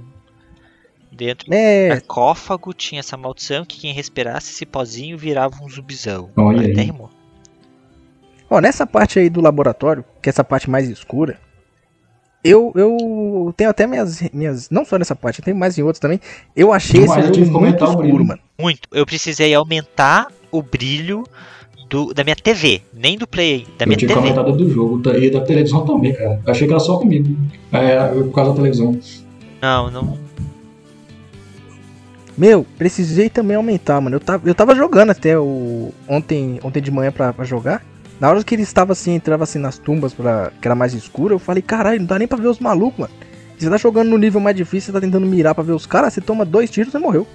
dentro do É, sarcófago tinha essa maldição que quem respirasse esse pozinho virava um zumbizão. Olha aí. Até rimou. ó, nessa parte aí do laboratório, que é essa parte mais escura, eu, eu tenho até minhas, minhas. Não só nessa parte, eu tenho mais em outros também. Eu achei eu esse jogo que muito escuro, mano. Muito. Eu precisei aumentar o brilho do, da minha TV, nem do Play, da Eu minha tinha TV. comentado do jogo tá- e da televisão também, cara. Achei que era só comigo. É, por causa da televisão. Não, não. Meu, precisei também aumentar, mano. Eu tava, eu tava jogando até o ontem, ontem de manhã pra, pra jogar. Na hora que ele estava assim, entrava assim nas tumbas pra, que era mais escuro, eu falei, caralho, não dá nem pra ver os malucos, mano. Você tá jogando no nível mais difícil, você tá tentando mirar pra ver os caras, você toma dois tiros e morreu.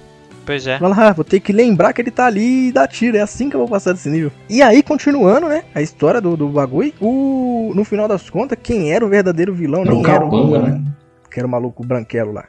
Pois é. Fala, ah, vou ter que lembrar que ele tá ali e dar tiro. É assim que eu vou passar desse nível. E aí, continuando, né? A história do, do bagulho. O, no final das contas, quem era o verdadeiro vilão Era nem o era o capanga, né? que era o maluco branquelo lá.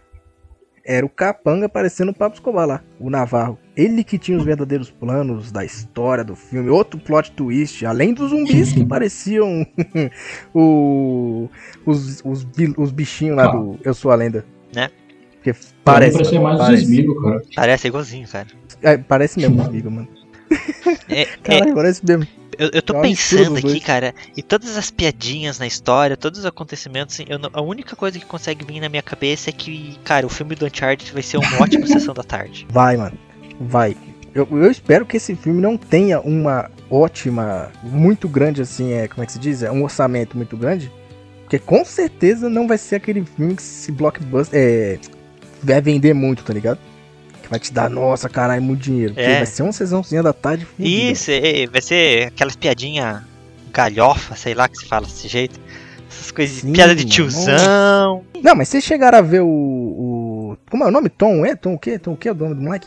Era o Capanga parecendo o Pablo Escobar lá, o Navarro. Ele que tinha os verdadeiros planos da história do filme. Outro plot twist, além dos zumbis que pareciam o, os, os, os bichinhos lá Ah. do Eu Sou a Lenda. Né? Porque Parece, mais os parece, esmigos, cara. Parece igualzinho, cara. é, parece mesmo, amigo, mano. É, é, parece mesmo. eu, eu tô é pensando aqui, dois. cara, e todas as piadinhas na história, todos os acontecimentos, assim, não- a única coisa que consegue vir na minha cabeça é que, cara, o filme do Uncharted vai ser uma ótima sessão da tarde. Vai, mano. Vai. Eu, eu espero que esse filme não tenha uma ótima, muito grande assim, é, como é que se diz? É um orçamento muito grande. Porque com certeza não vai ser aquele filme que se blockbuster é, vai vender muito, tá ligado? Que vai te dar, nossa, caralho, muito dinheiro. É. vai ser uma sessãozinha da tarde fudida. Isso, é, vai ser aquelas piadinha galhofa, sei lá que se fala desse jeito. Essas coisas, Sim, piada de tiozão. Não, mas vocês chegaram a ver o, o- Como é o nome? Tom, é? Tom o quê? Tom o quê? É o nome do moleque?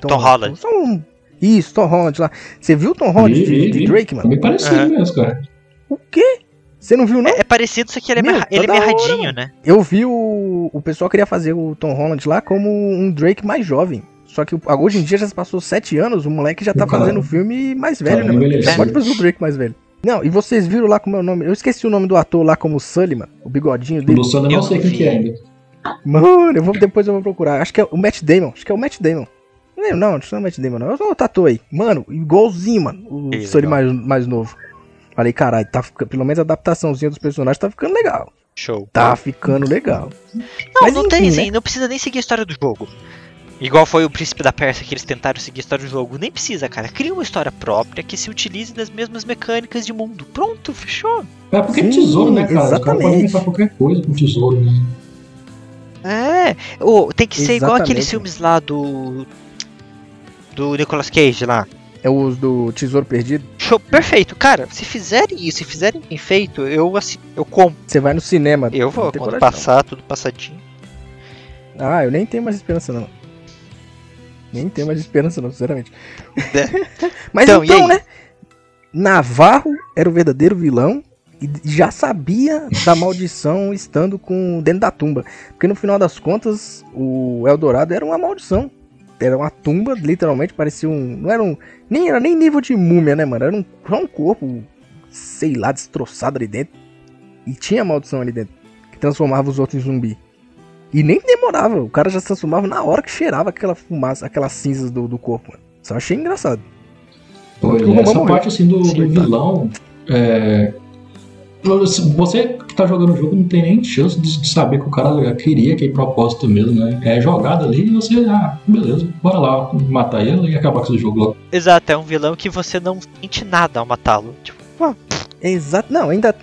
Tom Holland. Só um... Isso, Tom Holland lá. Você viu o Tom Holland Vi, de, vi, de vi. Drake, mano? Bem parecido Aham. mesmo, cara. O quê? Você não viu, não? É, é parecido, só que ele é, Meu, ele é hora, né? Eu vi o. O pessoal queria fazer o Tom Holland lá como um Drake mais jovem. Só que o- hoje em dia já se passou sete anos, o moleque já tá O cara- fazendo o filme mais velho, cara né, mano? Já pode fazer o Drake mais velho. Não, e vocês viram lá como é o nome? Eu esqueci o nome do ator lá como Sully, mano. O bigodinho O dele. Luciano eu Eu não sei quem que é ainda. Mano, eu vou, depois eu vou procurar. Acho que é o Matt Damon. Acho que é o Matt Damon. Não, não, não é o Matt Damon, não. É o tatu aí. Mano, igualzinho, mano. O Sully legal. mais, mais novo. Falei, caralho, tá ficando. Pelo menos a adaptaçãozinha dos personagens tá ficando legal. Show. Tá ficando legal. Não, Mas não enfim, tem, né? não precisa nem seguir a história do jogo. Igual foi o Príncipe da Pérsia que eles tentaram seguir a história do jogo. Nem precisa, cara. Cria uma história própria que se utilize das mesmas mecânicas de mundo. Pronto, fechou. É porque é Sim, tesouro, né, cara? Exatamente. podem inventar qualquer coisa com tesouro, né? É. Ô, tem que ser igual Exatamente. aqueles filmes lá do. Do Nicolas Cage lá. É os do Tesouro Perdido. Show, perfeito. Cara, se fizerem isso, se fizerem bem feito, eu assim, eu compro. Você vai no cinema. Eu vou, não quando coragem, passar, tudo passadinho. não. Ah, eu nem tenho mais esperança, não. Nem tenho mais esperança, não, sinceramente. Mas Então, então, né? Navarro era o verdadeiro vilão e já sabia da maldição estando com dentro da tumba. Porque no final das contas, o Eldorado era uma maldição. Era uma tumba, literalmente, parecia um. Não era um. Nem era nem nível de múmia, né, mano? Era um, só um corpo, sei lá, destroçado ali dentro. E tinha maldição ali dentro. Que transformava os outros em zumbi. E nem demorava, o cara já se transformava na hora que cheirava aquela fumaça, aquelas cinzas do, do corpo, mano. Só achei engraçado. Romão essa morreu. parte assim do, do tá. vilão. É... Você que tá jogando o jogo não tem nem chance de, de saber que o cara queria aquele propósito mesmo, né? É jogado ali e você, ah, beleza, bora lá matar ele e acabar com esse jogo logo. Exato, é um vilão que você não sente nada ao matá-lo. Tipo, Exato, não, ainda.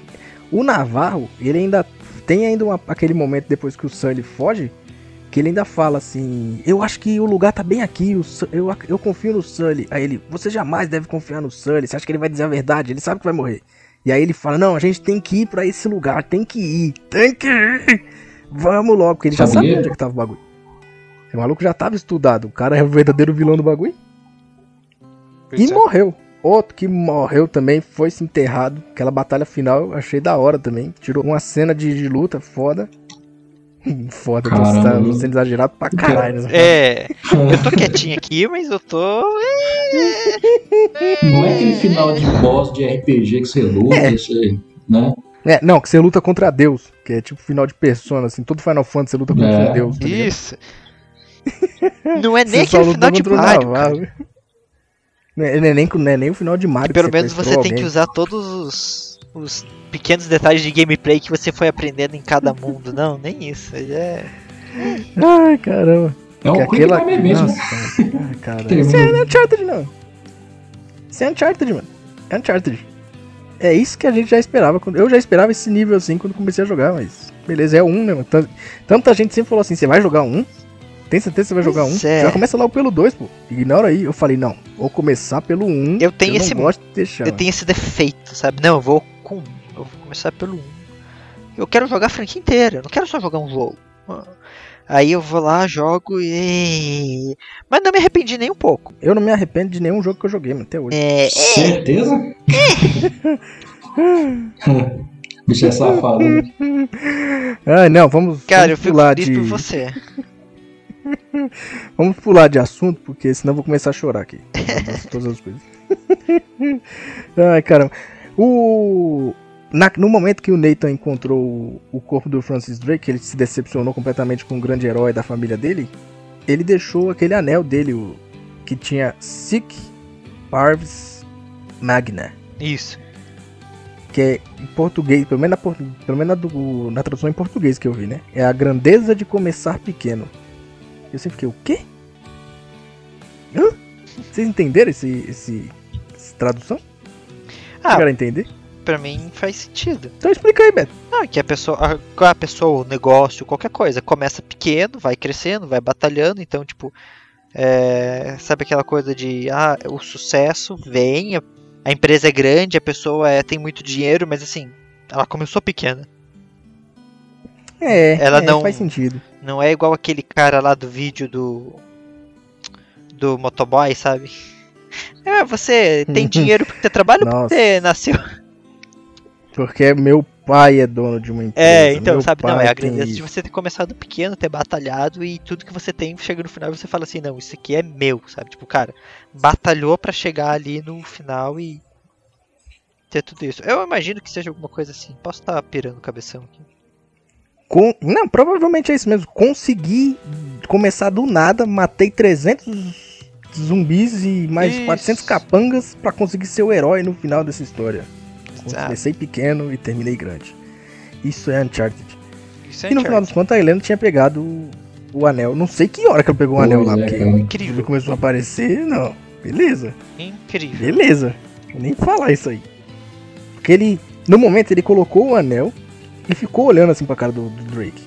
O Navarro, ele ainda tem ainda uma- aquele momento depois que o Sully foge, que ele ainda fala assim: Eu acho que o lugar tá bem aqui, o eu, eu confio no Sully. Aí ele: Você jamais deve confiar no Sully, você acha que ele vai dizer a verdade? Ele sabe que vai morrer. E aí ele fala: Não, a gente tem que ir pra esse lugar, tem que ir, tem que ir. Vamos logo, porque ele já Sabia? sabia onde é que tava o bagulho. O maluco já tava estudado, o cara é o verdadeiro vilão do bagulho. E é. morreu. Outro que morreu também foi se enterrado. Aquela batalha final eu achei da hora também. Tirou uma cena de, de luta foda. foda, tô Caramba. sendo- sendo exagerado pra caralho. né? É, eu tô quietinho aqui, mas eu tô. Não é aquele final de boss de RPG que você luta, É. você, né? É, não, que você luta contra Deus. Que é tipo final de persona, assim. Todo Final Fantasy você luta contra É. Deus. Tá? Isso. Não é nem Você aquele final de Mario. Não é, não é nem, não é nem o final de Mario. Pelo que menos você sequestrou tem que alguém. usar todos os, os pequenos detalhes de gameplay que você foi aprendendo em cada mundo. Não, nem isso. É... Ai, caramba. É um Que aquela... event, né? Nossa, ai, cara. Tem Isso é Uncharted, não. Isso é Uncharted, mano. É Uncharted. É isso que a gente já esperava. Eu já esperava esse nível assim quando comecei a jogar, mas. Beleza, é um, né, mano? Tant- Tanta gente sempre falou assim: você vai jogar um? Tem certeza que você vai jogar um? Pois é. Já começa logo pelo 2, pô. Ignora aí. Eu falei, não, vou começar pelo 1. Um, Eu tenho eu esse- não gosto de deixar. Eu tenho esse defeito, sabe? Não, eu vou com um. Eu vou começar pelo 1. Eu quero jogar a franquia inteira, eu não quero só jogar um jogo. Aí eu vou lá, jogo e. Mas não me arrependi nem um pouco. Eu não me arrependo de nenhum jogo que eu joguei, mano, até hoje. É. Certeza? Bicho é safado. né? Ai, não, vamos, Cara, eu vamos fico pular feliz de. por você. Vamos pular de assunto, porque senão eu vou começar a chorar aqui. Todas as coisas. Ai, caramba. O. na- no momento que o Nathan encontrou o, o corpo do Francis Drake, ele se decepcionou completamente com o grande herói da família dele. Ele deixou aquele anel dele, o, que tinha Sic Parvis Magna. Isso. Que é em português, pelo menos, na, pelo menos na, do- na tradução em português que eu vi, né? É a grandeza de começar pequeno. Eu sempre fiquei, o quê? Hã? Vocês entenderam esse, esse, esse tradução? Ah. A entender? Pra mim faz sentido. Então explica aí, Beto. Não, que a pessoa, a, a pessoa, o negócio, qualquer coisa, começa pequeno, vai crescendo, vai batalhando, então, tipo, é, sabe aquela coisa de, ah, o sucesso vem, a, a empresa é grande, a pessoa é, tem muito dinheiro, mas assim, ela começou pequena. É, Ela é, não- faz sentido. Não é igual aquele cara lá do vídeo do. do motoboy, sabe? É, você tem dinheiro porque você trabalha ou porque você nasceu. Porque meu pai é dono de uma empresa. É, então, meu sabe, não, é a tem grandeza de você ter começado pequeno, ter batalhado e tudo que você tem chega no final e você fala assim, não, isso aqui é meu, sabe? Tipo, cara, batalhou pra chegar ali no final e ter tudo isso. Eu imagino que seja alguma coisa assim. Posso estar pirando o cabeção aqui. Com- Não, provavelmente é isso mesmo. Consegui começar do nada, matei 300 zumbis e mais Isso. 400 capangas pra conseguir ser o herói no final dessa história. Comecei pequeno e terminei grande. Isso é Uncharted. Isso é E no final dos contos a Helena tinha pegado o, o anel. Não sei que hora que ela pegou o anel lá, é, porque incrível, começou a aparecer. Não, beleza. incrível. Beleza. Vou nem falar isso aí. Porque ele, no momento, ele colocou o anel e ficou olhando assim pra cara do, do Drake.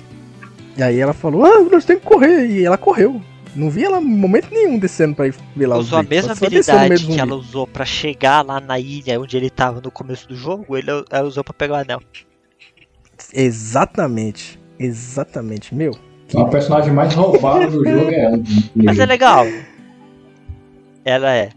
E aí ela falou, ah, nós temos que correr. E ela correu. Não vi ela em momento nenhum descendo pra ir ver lá o usou a mesma habilidade que ela usou pra chegar lá na ilha onde ele tava no começo do jogo, ele, ela usou pra pegar o anel. Exatamente. Exatamente. Meu. A personagem mais roubada do jogo é ela. Mas é legal. Ela é.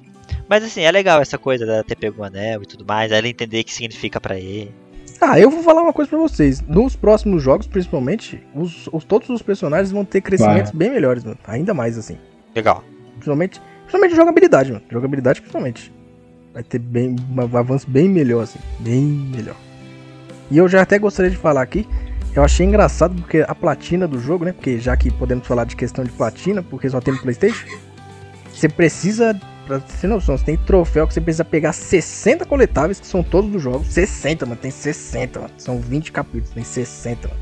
Mas assim, é legal essa coisa dela ter pego o anel e tudo mais, ela entender o que significa pra ele. Ah, eu vou falar uma coisa pra vocês. Nos próximos jogos, principalmente, os, os- todos os personagens vão ter crescimentos bem melhores, mano. Ainda mais assim. Legal. Principalmente, principalmente jogabilidade, mano. Jogabilidade, principalmente. Vai ter bem, um avanço bem melhor, assim. Bem melhor. E eu já até gostaria de falar aqui. Eu achei engraçado porque a platina do jogo, né? Porque já que podemos falar de questão de platina, porque só tem no PlayStation. Você precisa. Pra ter noção, você tem troféu que você precisa pegar 60 coletáveis, que são todos dos jogos. 60, mano. Tem 60, mano. São 20 capítulos, tem 60, mano.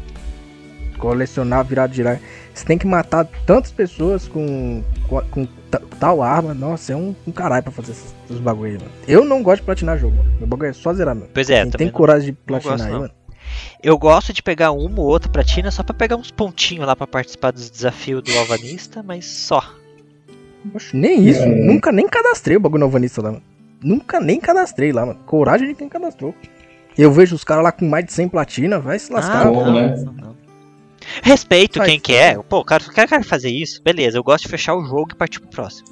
Colecionar, virar, girar. Você tem que matar tantas pessoas com, com, com ta- tal arma. Nossa, é um, um caralho pra fazer esses, esses bagulho aí, mano. Eu não gosto de platinar jogo, mano. Meu bagulho é só zerar, mano. Pois é, também tem coragem de platinar gosto, aí, não. mano. Eu gosto de pegar uma ou outra platina só pra pegar uns pontinhos lá pra participar dos desafios do Alvanista, mas só. Nem isso. É. Nunca nem cadastrei o bagulho no Alvanista lá, mano. Nunca nem cadastrei lá, mano. Coragem de quem cadastrou. Eu vejo os caras lá com mais de 100 platina, vai se lascar. Ah, bom, não, né? não, não. Respeito Faz- quem quer. Pô, o cara, o cara quer fazer isso, beleza. Eu gosto de fechar o jogo e partir pro próximo.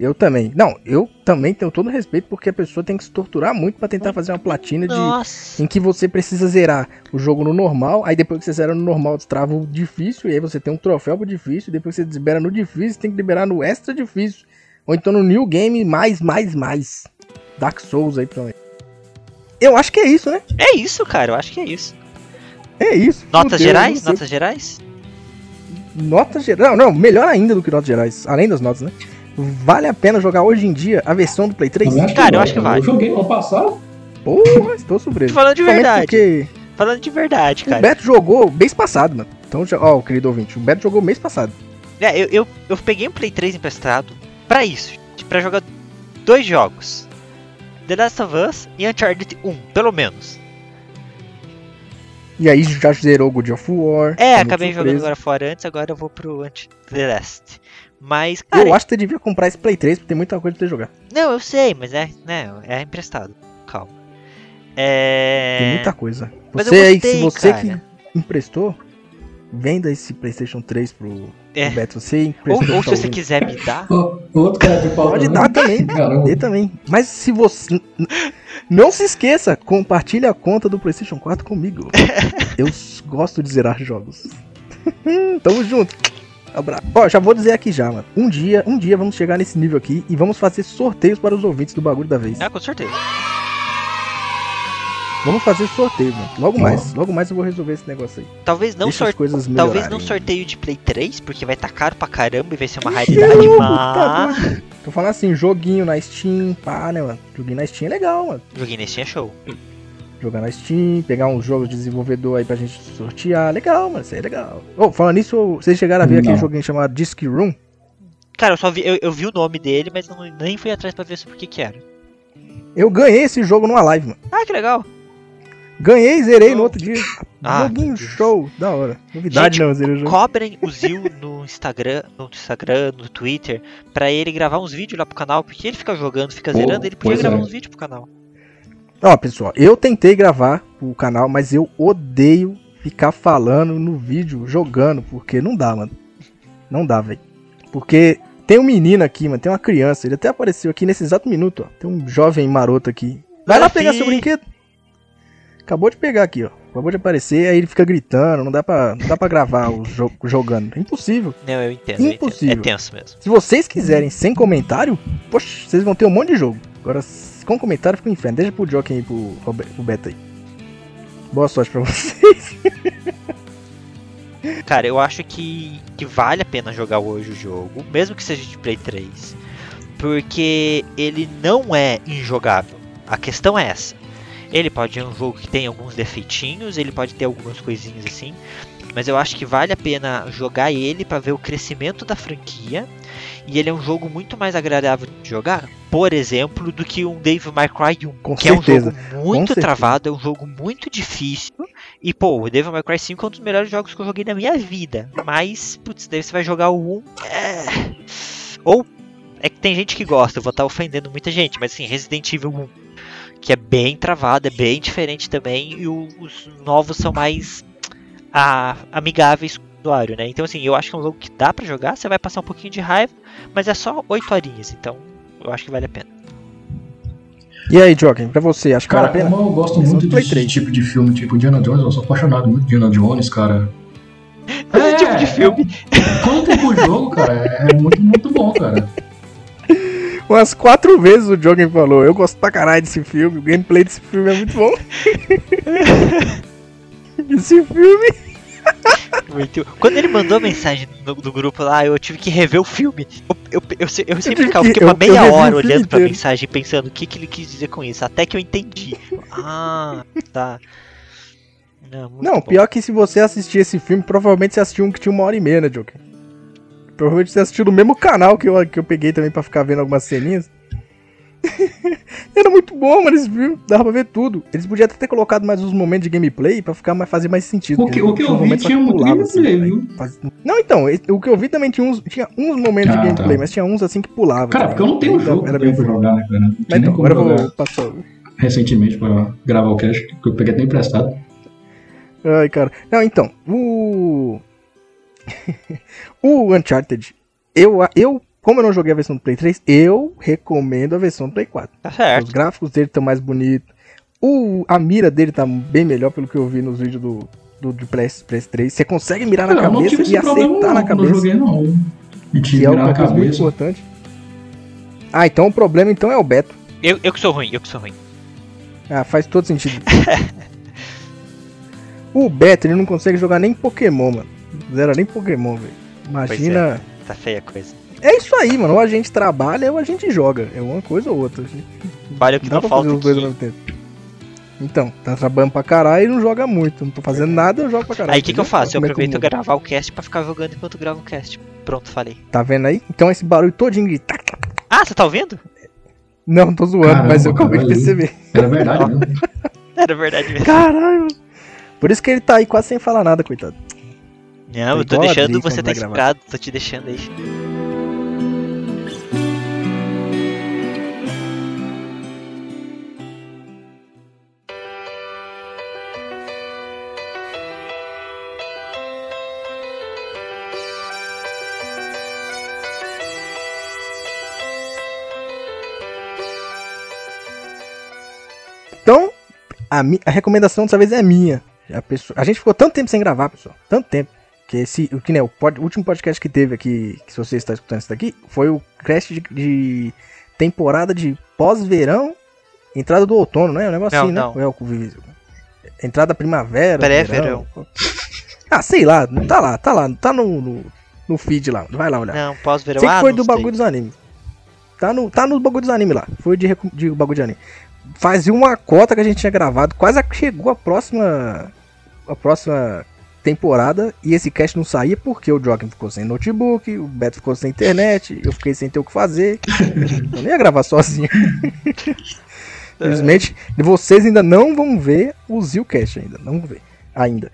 Eu também. Não, eu também tenho todo respeito porque a pessoa tem que se torturar muito pra tentar fazer uma platina de Nossa. em que você precisa zerar o jogo no normal, aí depois que você zera no normal, destrava o difícil, e aí você tem um troféu pro difícil, depois que você libera no difícil, tem que liberar no extra difícil. Ou então no new game, mais, mais, mais. Dark Souls aí, principalmente. Eu acho que é isso, né? É isso, cara. Eu acho que é isso. É isso. Notas Fudeu, gerais? Notas gerais? Notas gerais. Não, não, melhor ainda do que notas gerais. Além das notas, né? Vale a pena jogar hoje em dia a versão do Play 3? Eu acho Cara, eu acho que vale. Eu joguei ano passado. Porra, estou surpreso. Falando de verdade. Porque Falando de verdade, o cara. Beto jogou mês passado, mano. Então, ó, o querido ouvinte, o Beto jogou mês passado. É, eu, eu, eu peguei um Play 3 emprestado pra isso. Pra jogar dois jogos. The Last of Us e Uncharted 1, pelo menos. E aí já zerou God of War. É, tá acabei jogando surpreso. agora fora antes, agora eu vou pro Anti The Last. Mas, cara, Eu acho que você devia comprar esse Play 3 porque tem muita coisa pra você jogar. não, eu sei, mas é, né, é emprestado. Calma. É. Tem muita coisa. Mas Você aí, se você cara. que emprestou, venda esse PlayStation 3 pro, É. pro Beto. Você Ou, emprestou. ou se você quiser me dar. Outro cara de pau. Pode dar também. Dê também. Mas se você. Não se esqueça, compartilhe a conta do PlayStation 4 comigo. Eu gosto de zerar jogos. Tamo junto. Abraço. Ó, já vou dizer aqui já, mano. Um dia, um dia vamos chegar nesse nível aqui e vamos fazer sorteios para os ouvintes do bagulho da vez. Ah, com certeza. Vamos fazer sorteio, mano. Logo mais, logo mais eu vou resolver esse negócio aí. Talvez não sorteio. coisas Talvez não sorteio de Play 3, porque vai estar caro pra caramba e vai ser uma raridade, mas. tá. Tô falando assim, joguinho na Steam, pá, né, mano? Joguinho na Steam é legal, mano. Joguei nesse é show. Jogar na Steam, pegar uns jogos de desenvolvedor aí pra gente sortear. Legal, mano, isso aí é legal. Ô, falando nisso, vocês chegaram a ver Não. aquele joguinho chamado Disc Room? Cara, eu só vi, eu, eu vi o nome dele, mas não, nem fui atrás pra ver sobre o que que era. Eu ganhei esse jogo numa live, mano. Ah, que legal. Ganhei, zerei no outro dia. Ah, Joguinho show, da hora. Novidade Gente, não, zerei o jogo. Cobrem o Zil no Instagram, no Instagram, no Twitter, pra ele gravar uns vídeos lá pro canal, porque ele fica jogando, fica Pô, zerando, ele podia gravar é. uns vídeos pro canal. Ó, pessoal, eu tentei gravar o canal, mas eu odeio ficar falando no vídeo, jogando, porque não dá, mano. Não dá, velho. Porque tem um menino aqui, mano, tem uma criança, ele até apareceu aqui nesse exato minuto, ó. Tem um jovem maroto aqui. Vai lá pegar seu brinquedo. Acabou de pegar aqui, ó. Acabou de aparecer, aí ele fica gritando, não dá pra, não dá pra gravar o jogo jogando. É impossível. Não, eu entendo, eu entendo. Impossível. É tenso mesmo. Se vocês quiserem sem comentário, poxa, vocês vão ter um monte de jogo. Agora, com comentário fica um inferno. Deixa pro Joaquim aí, pro, Robe- pro Beto aí. Boa sorte pra vocês. Cara, eu acho que, que vale a pena jogar hoje o jogo, mesmo que seja de Play 3. Porque ele não é injogável. A questão é essa. Ele pode ser um jogo que tem alguns defeitinhos, ele pode ter algumas coisinhas assim. Mas eu acho que vale a pena jogar ele pra ver o crescimento da franquia. E ele é um jogo muito mais agradável de jogar, por exemplo, do que um Devil May Cry 1. Com que certeza. é um jogo muito certeza. travado, é um jogo muito difícil. E, pô, o Devil May Cry 5 é um dos melhores jogos que eu joguei na minha vida. Mas, putz, daí você vai jogar o 1. É... Ou. É que tem gente que gosta, eu vou estar ofendendo muita gente, mas assim, Resident Evil 1, que é bem travado, é bem diferente também, e os novos são mais ah, amigáveis com usuário, né? Então, assim, eu acho que é um jogo que dá pra jogar, você vai passar um pouquinho de raiva, mas é só 8 horinhas, então eu acho que vale a pena. E aí, Joaquim, pra você, acho que Cara, vale a pena? como eu gosto é muito desse 3. tipo de filme, tipo Indiana Jones, eu sou apaixonado muito de Indiana Jones, cara. Esse tipo de filme. Quando tem pro jogo, cara, é muito, muito bom, cara. Umas quatro vezes o Joaquim falou. Eu gosto pra caralho desse filme, o gameplay desse filme é muito bom. Esse filme. Muito- Quando ele mandou a mensagem no, no grupo lá, eu tive que rever o filme. Eu, eu, eu, eu sempre ficava, uma meia hora olhando pra inteiro. mensagem pensando o que, que ele quis dizer com isso, até que eu entendi. Ah, tá. Não, Não, pior que se você assistir esse filme, provavelmente você assistiu um que tinha uma hora e meia, né, Joaquim? Provavelmente você assistiu no mesmo canal que eu, que eu peguei também pra ficar vendo algumas ceninhas. Era muito bom, mano, esse filme. Dava pra ver tudo. Eles podiam até ter colocado mais uns momentos de gameplay pra ficar mais, fazer mais sentido. O que, o que eu vi tinha muito assim, gameplay, né? viu? Não, então, o que eu vi também tinha uns, tinha uns momentos Ah, de gameplay, tá. mas tinha uns assim que pulava. Cara, tá porque eu não tenho ligado? jogo Era pra bem jogar, né, cara? Mas então, agora eu vou passar. recentemente pra gravar o cast, que eu peguei até emprestado. Ai, cara. Não, então, o. o Uncharted, eu, eu, como eu não joguei a versão do Play 3, eu recomendo a versão do Play 4. Tá certo. Os gráficos dele estão mais bonitos. O, a mira dele tá bem melhor pelo que eu vi nos vídeos do, do, do PS, PS3. Você consegue mirar na Cara, eu não cabeça e problema acertar não, na cabeça. joguei não. E tive Que é mirar uma na coisa muito importante. Ah, então o problema então é o Beto. Eu, eu que sou ruim, eu que sou ruim. Ah, faz todo sentido. o Beto, ele não consegue jogar nem Pokémon, mano. Zero nem Pokémon, velho. Imagina. Tá feia a coisa. É. isso aí, mano. Ou a gente trabalha ou a gente joga. É uma coisa ou outra. Vale o que não pra falta fazer os dois ao aqui. mesmo tempo. Então, tá trabalhando pra caralho e não joga muito. Não tô fazendo nada, eu jogo pra caralho. Aí o que, que eu faço? Eu é aproveito mudo? gravar o cast pra ficar jogando enquanto gravo o cast. Pronto, falei. Tá vendo aí? Então esse barulho todinho de. Ah, você tá ouvindo? Não, tô zoando, Caramba, mas eu acabei de perceber. Era verdade mesmo. Era verdade mesmo. Caralho, mano. Por isso que ele tá aí quase sem falar nada, coitado. Não, eu tô deixando você tá gravar. inspirado, tô te deixando aí. A, a recomendação dessa vez é minha. A, pessoa- a gente ficou tanto tempo sem gravar, pessoal. Tanto tempo. Que esse, o que né, o, pod- o último podcast que teve aqui, que se você está escutando isso daqui, foi o cast de, de temporada de pós-verão, entrada do outono, né? Um negócio Não, assim, né? não. Ou é o Entrada da primavera. Pré-verão. Ah, sei lá, tá lá, tá lá, tá no, no, no feed lá, vai lá olhar. Não, pós-verão. Sei que ah, foi não do bagulho dos animes. Tá no, tá no bagulho dos animes lá. Foi de, de bagulho de anime. Fazia uma cota que a gente tinha gravado. Quase chegou a próxima. A próxima temporada. E esse cast não saía porque o Joaquim ficou sem notebook, o Beto ficou sem internet, eu fiquei sem ter o que fazer. eu nem ia gravar sozinho. Infelizmente, vocês ainda não vão ver o Zilcast ainda. Não vão ver. Ainda.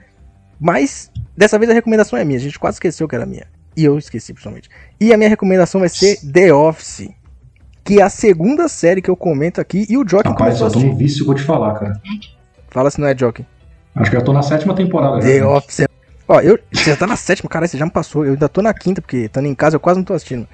Mas, dessa vez a recomendação é minha. A gente quase esqueceu que era minha. E eu esqueci, principalmente. E a minha recomendação vai ser The Office. Que é a segunda série que eu comento aqui. E o Jock Rapaz, começou eu tô no vício, vou te falar, cara. Fala se não é Jock. Acho que eu tô na sétima temporada. The já. Office. é- Ó, eu, você já tá na sétima, cara, você já me passou. Eu ainda tô na quinta, porque estando em casa eu quase não tô assistindo.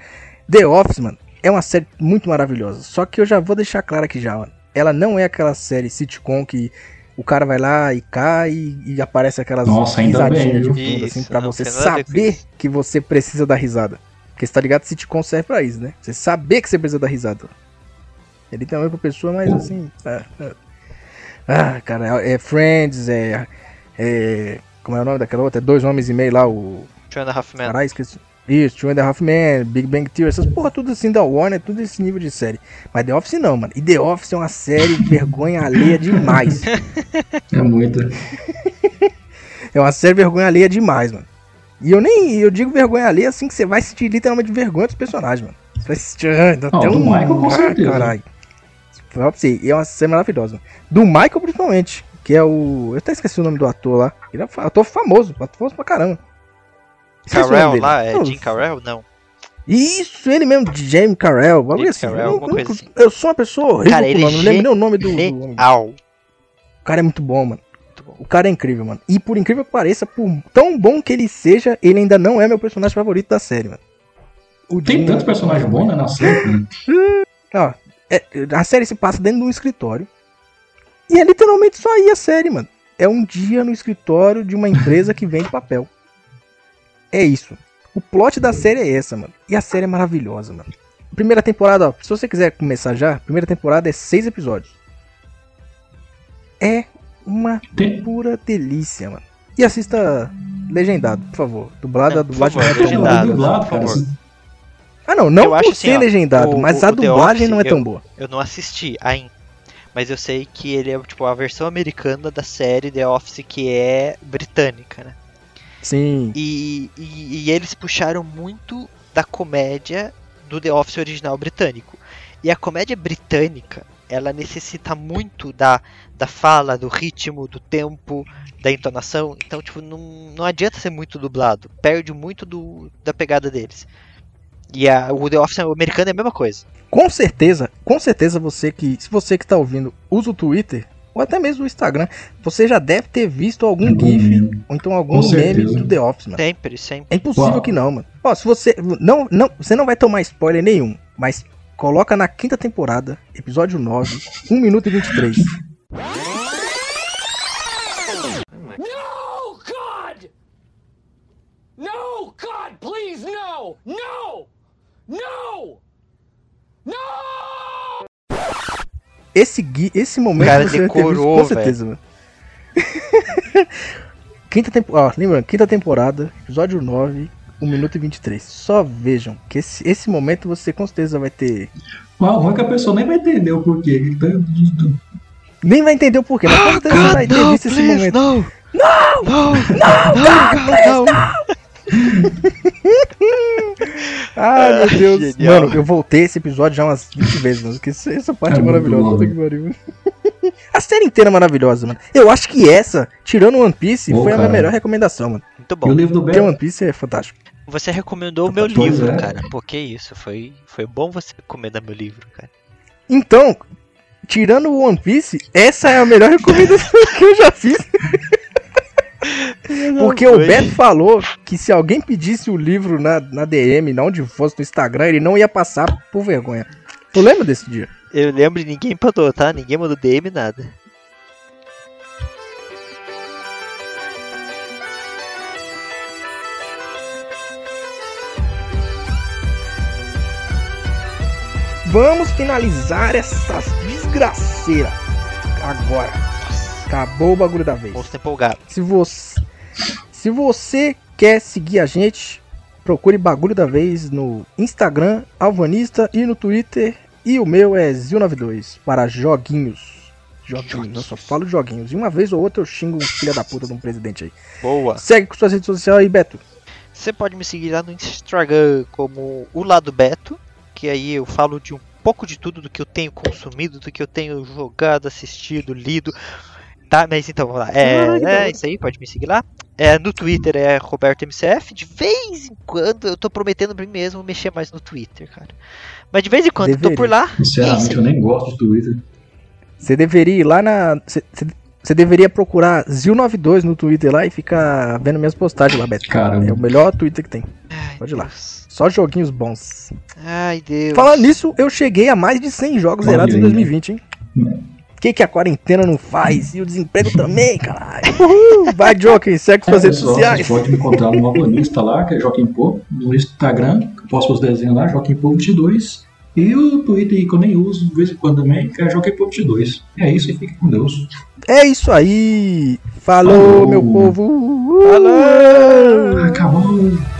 The Office, mano, é uma série muito maravilhosa. Só que eu já vou deixar claro aqui já, mano. Ela não é aquela série sitcom que o cara vai lá e cai e, e aparece aquelas Nossa, ainda bem, risadinhas de fundo, assim, pra você saber que você precisa da risada. Porque você tá ligado, sitcom serve pra isso, né? Você saber que você precisa da risada. É literalmente pra pessoa, mas assim. Ah, ah. Ah, cara, é, é Friends, é, é. Como é o nome daquela outra? É dois homens e meio lá, o. Two and a Half Men. Caralho, esqueci. Isso, Two and a Half Men, Big Bang Theory, essas porra tudo assim da Warner, tudo esse nível de série. Mas The Office não, mano. E The Office é uma série vergonha alheia demais. É muito. É uma série vergonha alheia demais, mano. E eu nem. Eu digo vergonha alheia assim que você vai sentir literalmente vergonha dos personagens, mano. Você vai sentir. Ah, dá Não, até do um. Michael, com certeza. Caralho. Fala pra você, e é uma série maravilhosa. mano. Do Michael, principalmente. Que é o. Eu até esqueci o nome do ator lá. Ele é um ator famoso, ator famoso pra caramba. Esqueci nome Carell lá, é Não, Jim Carell? Não. Isso, ele mesmo, James Carell. bagulho James assim. Carell, eu, alguma eu- coisa assim. eu sou uma pessoa horrível Cara, ele nome, não é lembro nem o nome do, do homem. Real. O cara é muito bom, mano. Muito bom. O cara é incrível, mano. E por incrível que pareça, por tão bom que ele seja, ele ainda não é meu personagem favorito da série, mano. O Tem Jim- tantos personagens bons, né, na série. né? Ó, é- a série se passa dentro de um escritório. E é literalmente só aí a série, mano. É um dia no escritório de uma empresa que vende papel. É isso. O plot da série é essa, mano. E a série é maravilhosa, mano. Primeira temporada, ó, se você quiser começar já, primeira temporada é seis episódios. É uma Tem, pura delícia, mano. E assista legendado, por favor. Dublada, É, dublagem favor, não é tão boa. legendado. dublado, por favor. Ah, não, não Eu por acho assim, ser ó, legendado, o- mas o a dublagem Office, não é tão eu- boa. Eu não assisti ainda. Mas eu sei que ele é tipo a versão americana da série The Office que é britânica, né? Sim. E, e, e eles puxaram muito da comédia do The Office original britânico. E a comédia britânica, ela necessita muito da, da fala, do ritmo, do tempo, da entonação. Então, tipo, não, não adianta ser muito dublado. Perde muito do, da pegada deles. E a, o The Office americano é a mesma coisa. Com certeza, com certeza você que, se você que tá ouvindo, usa o Twitter ou até mesmo o Instagram, você já deve ter visto algum GIF ou então algum Com meme certeza. do The Office, mano. Sempre, sempre. É impossível Uau. que não, mano. Ó, se você não, não, você não vai tomar spoiler nenhum, mas coloca na quinta temporada, episódio 9, 1 minuto e 23. No, God! No, God, please, no! No! No! No! Esse gui, esse momento cara você ter visto decorou, com certeza, mano. quinta temporada, ó, lembrando, quinta temporada, episódio 9, 1 minuto e 23. Só vejam que esse, esse momento você com certeza vai ter o ruim é que a pessoa nem vai entender o porquê. Então, Nem vai entender o porquê, mas com certeza você vai ter visto esse momento. não! Não! Não! Não! Não! Ai, meu Deus. Genial. Mano, eu voltei esse episódio já umas 20 vezes, mano. Porque essa- parte é, É maravilhosa. bom, que pariu. A série inteira é maravilhosa, mano. Eu acho que essa, tirando One Piece, Pô, foi a minha cara. melhor recomendação, mano. Muito e o bom. livro do Porque Beto. One Piece é fantástico. Você recomendou o meu Pois livro, é. cara. Pô, que isso? Foi, foi bom você recomendar meu livro, cara. Então, tirando o One Piece, essa é a melhor recomendação que eu já fiz. Porque o. Beto falou que se alguém pedisse o livro na, na DM, na onde fosse no Instagram, ele não ia passar por vergonha. Tu lembra desse dia? Eu lembro e ninguém mandou, tá? Ninguém mandou DM, nada. Vamos finalizar essas desgraceiras. Agora. Acabou o bagulho da vez. Estar empolgado. Se você, se você quer seguir a gente, procure Bagulho da Vez no Instagram, Alvanista e no Twitter. E o meu é Zil92 para joguinhos. Joguinhos, eu só falo joguinhos. E uma vez ou outra eu xingo um filho da puta de um presidente aí. Boa. Segue com suas redes sociais aí, Beto. Você pode me seguir lá no Instagram como o Lado Beto, que aí eu falo de um pouco de tudo do que eu tenho consumido, do que eu tenho jogado, assistido, lido. Tá, mas então vamos lá. É, Ah, é isso aí, pode me seguir lá. É, no Twitter é Roberto MCF. De vez em quando eu tô prometendo pra mim mesmo mexer mais no Twitter, cara. Mas de vez em quando eu tô por lá. Sinceramente, eu nem gosto de Twitter. Você deveria ir lá na. Você, você- deveria procurar Zil92 no Twitter lá e ficar vendo minhas postagens lá, Beto. Caramba. É o melhor Twitter que tem. Ai, Pode ir lá. Deus. Só joguinhos bons. Ai, Deus. Falando nisso, eu cheguei a mais de 100 jogos Olha zerados em aí. 2020, hein? O que, que a quarentena não faz? E o desemprego também, caralho. Uhul. Vai, Joker, segue suas É, redes sociais. Você pode me encontrar no Albanista lá, que é Joaquim Pô, no Instagram, eu posto os desenhos lá, Joaquim Pô 22. E o Twitter que eu nem uso de vez em quando também, que é Pô 22. É isso e fique com Deus. É isso aí. Falou, Falou. meu povo. Falou. Acabou.